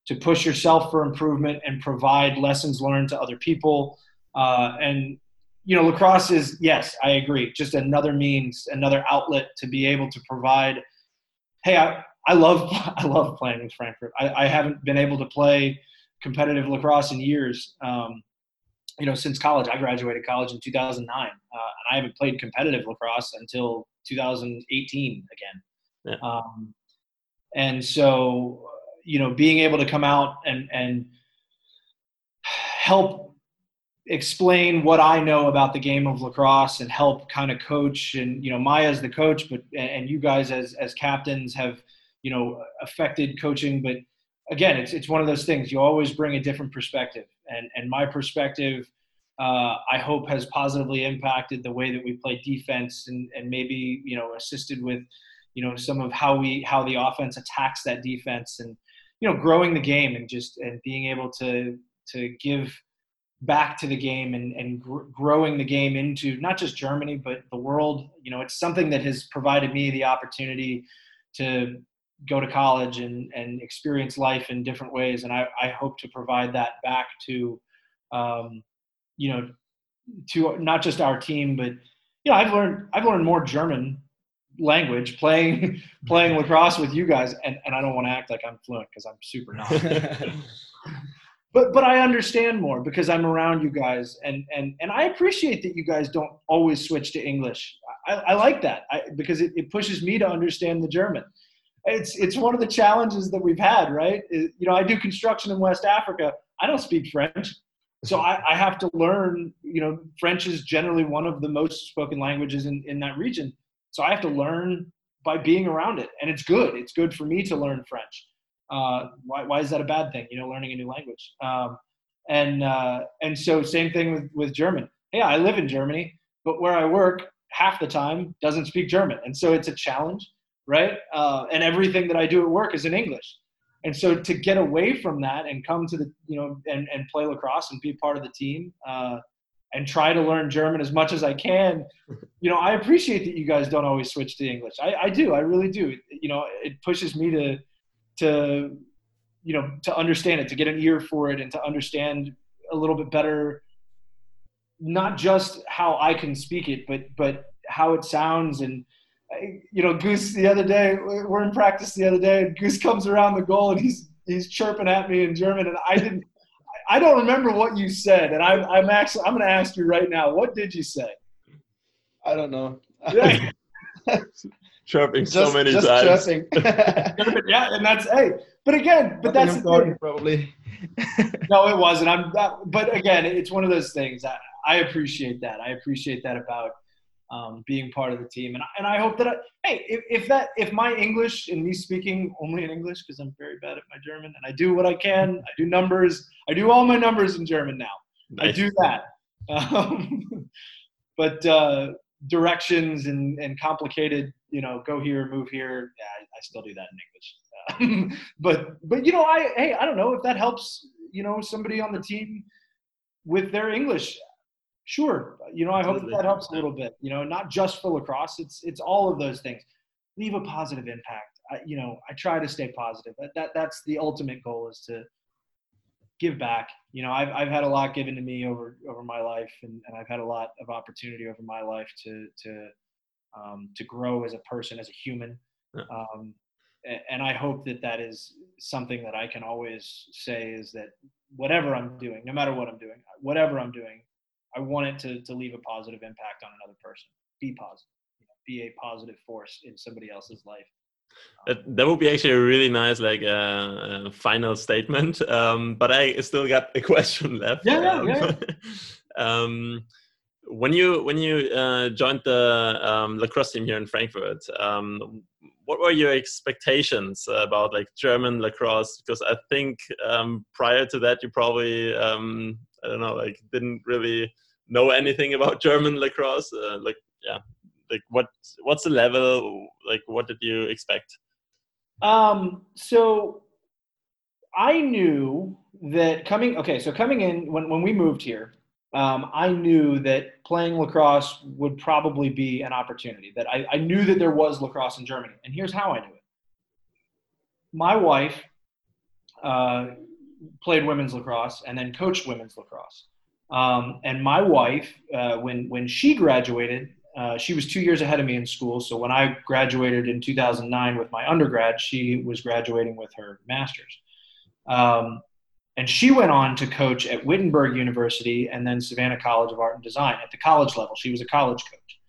Speaker 2: to push yourself for improvement and provide lessons learned to other people. Uh, and, you know, lacrosse is, yes, I agree, just another means, another outlet to be able to provide. Hey, I, I love, I love playing with Frankfurt. I, I haven't been able to play competitive lacrosse in years. Um, you know, since college. I graduated college in 2009, uh, and I haven't played competitive lacrosse until 2018 again. Yeah. Um, and so, you know, being able to come out and and help explain what I know about the game of lacrosse and help kind of coach and you know Maya's the coach, but and you guys as as captains have you know affected coaching, but again, it's it's one of those things. You always bring a different perspective, and and my perspective, uh, I hope, has positively impacted the way that we play defense, and and maybe you know assisted with, you know, some of how we how the offense attacks that defense, and you know, growing the game and just and being able to to give back to the game and, and gr- growing the game into not just Germany but the world. You know, it's something that has provided me the opportunity to go to college and, and experience life in different ways. And I, I hope to provide that back to, um, you know, to not just our team, but, you know, I've learned, I've learned more German language playing, playing lacrosse with you guys. And, and I don't want to act like I'm fluent cause I'm super not, but, but I understand more because I'm around you guys and, and, and I appreciate that you guys don't always switch to English. I, I like that I, because it, it pushes me to understand the German it's it's one of the challenges that we've had, right? It, you know, I do construction in West Africa. I don't speak French, so I, I, have to learn. You know, French is generally one of the most spoken languages in in that region. So I have to learn by being around it, and it's good. It's good for me to learn French. Uh, why why is that a bad thing? You know, learning a new language. Um, and uh, and so same thing with with German. Yeah, I live in Germany, but where I work half the time doesn't speak German, and so it's a challenge right? Uh, and everything that I do at work is in English. And so to get away from that and come to the, you know, and, and play lacrosse and be part of the team uh, and try to learn German as much as I can, you know, I appreciate that you guys don't always switch to English. I, I do, I really do. You know, it pushes me to, to, you know, to understand it, to get an ear for it and to understand a little bit better, not just how I can speak it, but, but how it sounds and, you know, Goose the other day, we're in practice the other day, and Goose comes around the goal and he's he's chirping at me in German, and I didn't, I don't remember what you said, and I'm I'm actually I'm going to ask you right now, what did you say?
Speaker 3: I don't know.
Speaker 1: Yeah. chirping just, so many
Speaker 3: just
Speaker 1: times.
Speaker 3: Chirping.
Speaker 2: yeah, and that's hey, but again, but that's
Speaker 3: important, probably.
Speaker 2: no, it wasn't. I'm, but again, it's one of those things. I, I appreciate that. I appreciate that about um, being part of the team. And, and I hope that, I, hey, if, if that, if my English and me speaking only in English, because I'm very bad at my German and I do what I can, I do numbers, I do all my numbers in German now. Nice. I do that. Um, but uh, directions and, and complicated, you know, go here, move here. Yeah, I, I still do that in English. Uh, but, but, you know, I, hey, I don't know if that helps, you know, somebody on the team with their English sure you know i hope that, that helps a little bit you know not just for lacrosse it's it's all of those things. Leave a positive impact I, you know i try to stay positive that, that that's the ultimate goal is to give back you know I've, I've had a lot given to me over over my life and, and i've had a lot of opportunity over my life to to um, to grow as a person as a human. Um, and i hope that that is something that i can always say is that whatever i'm doing no matter what i'm doing whatever i'm doing I want it to, to leave a positive impact on another person. Be positive. You know, be a positive force in somebody else's life.
Speaker 1: That, that would be actually a really nice like uh, uh, final statement. Um, but I still got a question left.
Speaker 2: Yeah, yeah, um, yeah.
Speaker 1: um, when you when you uh, joined the um, lacrosse team here in Frankfurt, um, what were your expectations about like German lacrosse? Because I think um, prior to that, you probably um, I don't know, like didn't really know anything about German lacrosse. Uh, like, yeah, like what what's the level? Like, what did you expect?
Speaker 2: Um, so I knew that coming. Okay, so coming in when when we moved here, um, I knew that playing lacrosse would probably be an opportunity. That I, I knew that there was lacrosse in Germany, and here's how I knew it. My wife uh, played women's lacrosse and then coached women's lacrosse. Um, and my wife, uh, when when she graduated, uh, she was two years ahead of me in school. So when I graduated in 2009 with my undergrad, she was graduating with her master's. Um, and she went on to coach at Wittenberg University and then Savannah College of Art and Design at the college level. She was a college coach.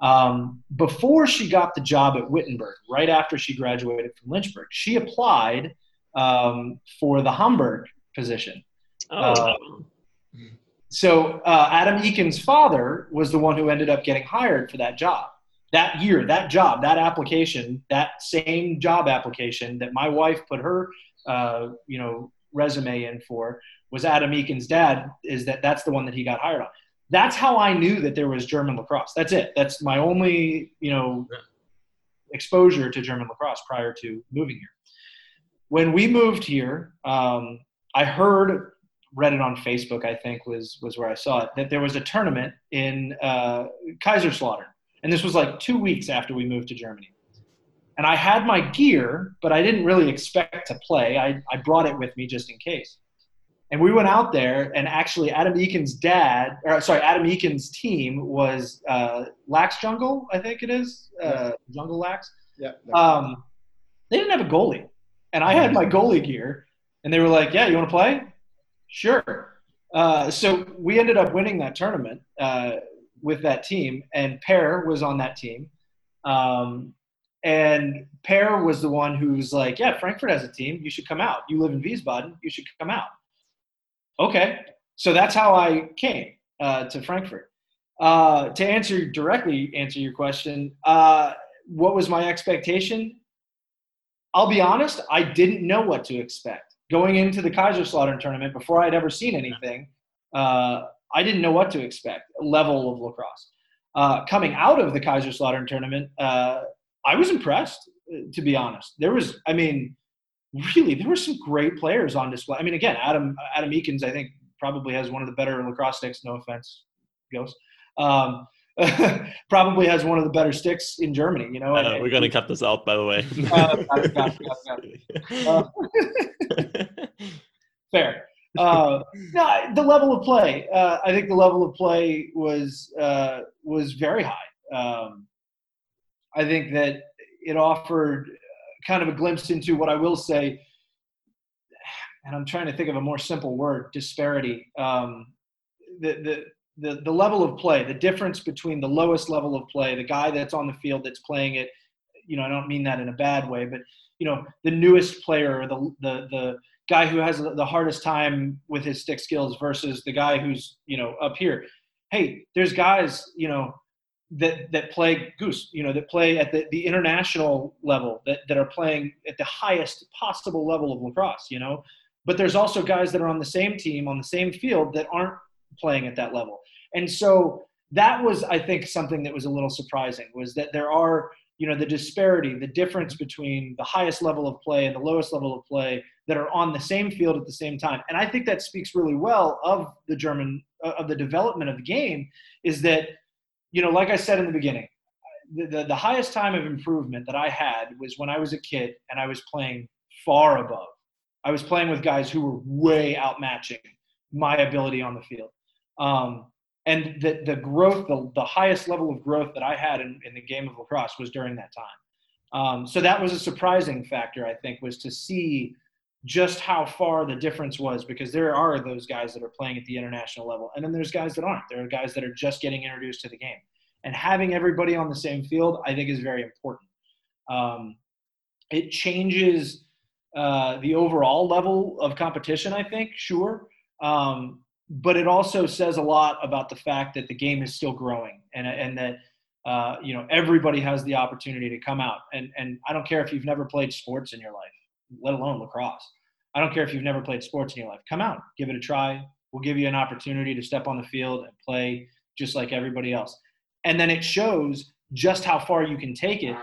Speaker 2: Um, before she got the job at Wittenberg, right after she graduated from Lynchburg, she applied um, for the Hamburg position.
Speaker 1: Oh.
Speaker 2: Uh, so uh, Adam Eakin's father was the one who ended up getting hired for that job. That year, that job, that application, that same job application that my wife put her, uh, you know, resume in for was Adam Eakin's dad. Is that that's the one that he got hired on? That's how I knew that there was German lacrosse. That's it. That's my only, you know, exposure to German lacrosse prior to moving here. When we moved here, um, I heard read it on Facebook, I think was was where I saw it, that there was a tournament in uh, Kaiserslautern, and this was like two weeks after we moved to Germany. And I had my gear, but I didn't really expect to play. I, I brought it with me just in case. And we went out there, and actually, Adam Eakin's dad, or sorry, Adam Eakin's team was uh, Lax Jungle, I think it is, uh, Jungle Lax.
Speaker 3: Yeah.
Speaker 2: Um, they didn't have a goalie, and I had my goalie gear, and they were like, "Yeah, you want to play?" Sure. Uh, so we ended up winning that tournament uh, with that team, and Per was on that team. Um, and Per was the one who's like, "Yeah, Frankfurt has a team. You should come out. You live in Wiesbaden. You should come out." Okay, so that's how I came uh, to Frankfurt. Uh, to answer directly, answer your question, uh, what was my expectation? I'll be honest, I didn't know what to expect going into the Kaiserslautern tournament before I'd ever seen anything. Uh, I didn't know what to expect. Level of lacrosse. Uh, coming out of the Kaiserslautern tournament, uh, I was impressed. To be honest, there was. I mean, really, there were some great players on display. I mean, again, Adam Adam Eakins, I think, probably has one of the better lacrosse sticks. No offense, Ghost. Um, probably has one of the better sticks in Germany. You know,
Speaker 1: uh, we're gonna cut this out, by the way.
Speaker 2: uh, fair. Uh, no, the level of play. Uh, I think the level of play was uh, was very high. Um, I think that it offered kind of a glimpse into what I will say, and I'm trying to think of a more simple word: disparity. Um, the the the, the level of play, the difference between the lowest level of play, the guy that's on the field that's playing it, you know, I don't mean that in a bad way, but you know, the newest player, the the the guy who has the hardest time with his stick skills versus the guy who's you know up here. Hey, there's guys you know that that play goose, you know, that play at the, the international level, that that are playing at the highest possible level of lacrosse, you know. But there's also guys that are on the same team on the same field that aren't playing at that level. And so that was, I think, something that was a little surprising was that there are, you know, the disparity, the difference between the highest level of play and the lowest level of play that are on the same field at the same time. And I think that speaks really well of the German, uh, of the development of the game is that, you know, like I said in the beginning, the, the, the highest time of improvement that I had was when I was a kid and I was playing far above. I was playing with guys who were way outmatching my ability on the field. Um, and the, the growth, the, the highest level of growth that I had in, in the game of lacrosse was during that time. Um, so that was a surprising factor, I think, was to see just how far the difference was because there are those guys that are playing at the international level, and then there's guys that aren't. There are guys that are just getting introduced to the game. And having everybody on the same field, I think, is very important. Um, it changes uh, the overall level of competition, I think, sure. Um, but it also says a lot about the fact that the game is still growing and, and that uh, you know, everybody has the opportunity to come out. And, and I don't care if you've never played sports in your life, let alone lacrosse. I don't care if you've never played sports in your life. Come out, give it a try. We'll give you an opportunity to step on the field and play just like everybody else. And then it shows just how far you can take it.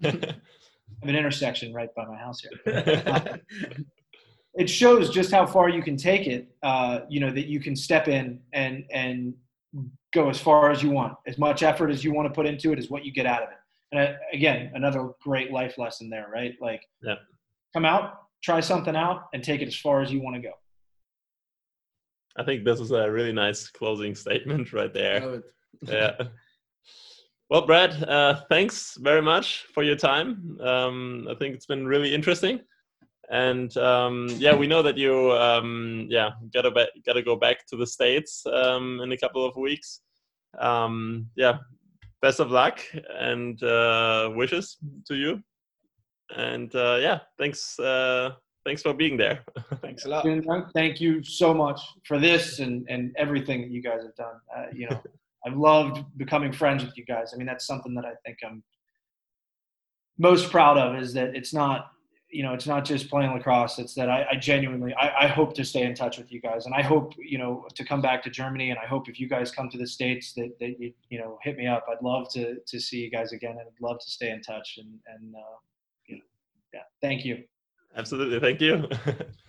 Speaker 2: I have an intersection right by my house here. it shows just how far you can take it. Uh, you know that you can step in and and go as far as you want. As much effort as you want to put into it is what you get out of it. And I, again, another great life lesson there, right? Like,
Speaker 1: yeah.
Speaker 2: come out, try something out, and take it as far as you want to go.
Speaker 1: I think this is a really nice closing statement right there. yeah. Well, Brad, uh, thanks very much for your time. Um, I think it's been really interesting, and um, yeah, we know that you um, yeah gotta be- gotta go back to the states um, in a couple of weeks. Um, yeah, best of luck and uh, wishes to you. And uh, yeah, thanks uh, thanks for being there.
Speaker 3: thanks a lot.
Speaker 2: Thank you so much for this and and everything that you guys have done. Uh, you know. I've loved becoming friends with you guys. I mean, that's something that I think I'm most proud of is that it's not, you know, it's not just playing lacrosse. It's that I, I genuinely, I, I, hope to stay in touch with you guys, and I hope, you know, to come back to Germany, and I hope if you guys come to the states that, that you, you know, hit me up. I'd love to to see you guys again, and I'd love to stay in touch. And and uh, you know, yeah, thank you.
Speaker 1: Absolutely, thank you.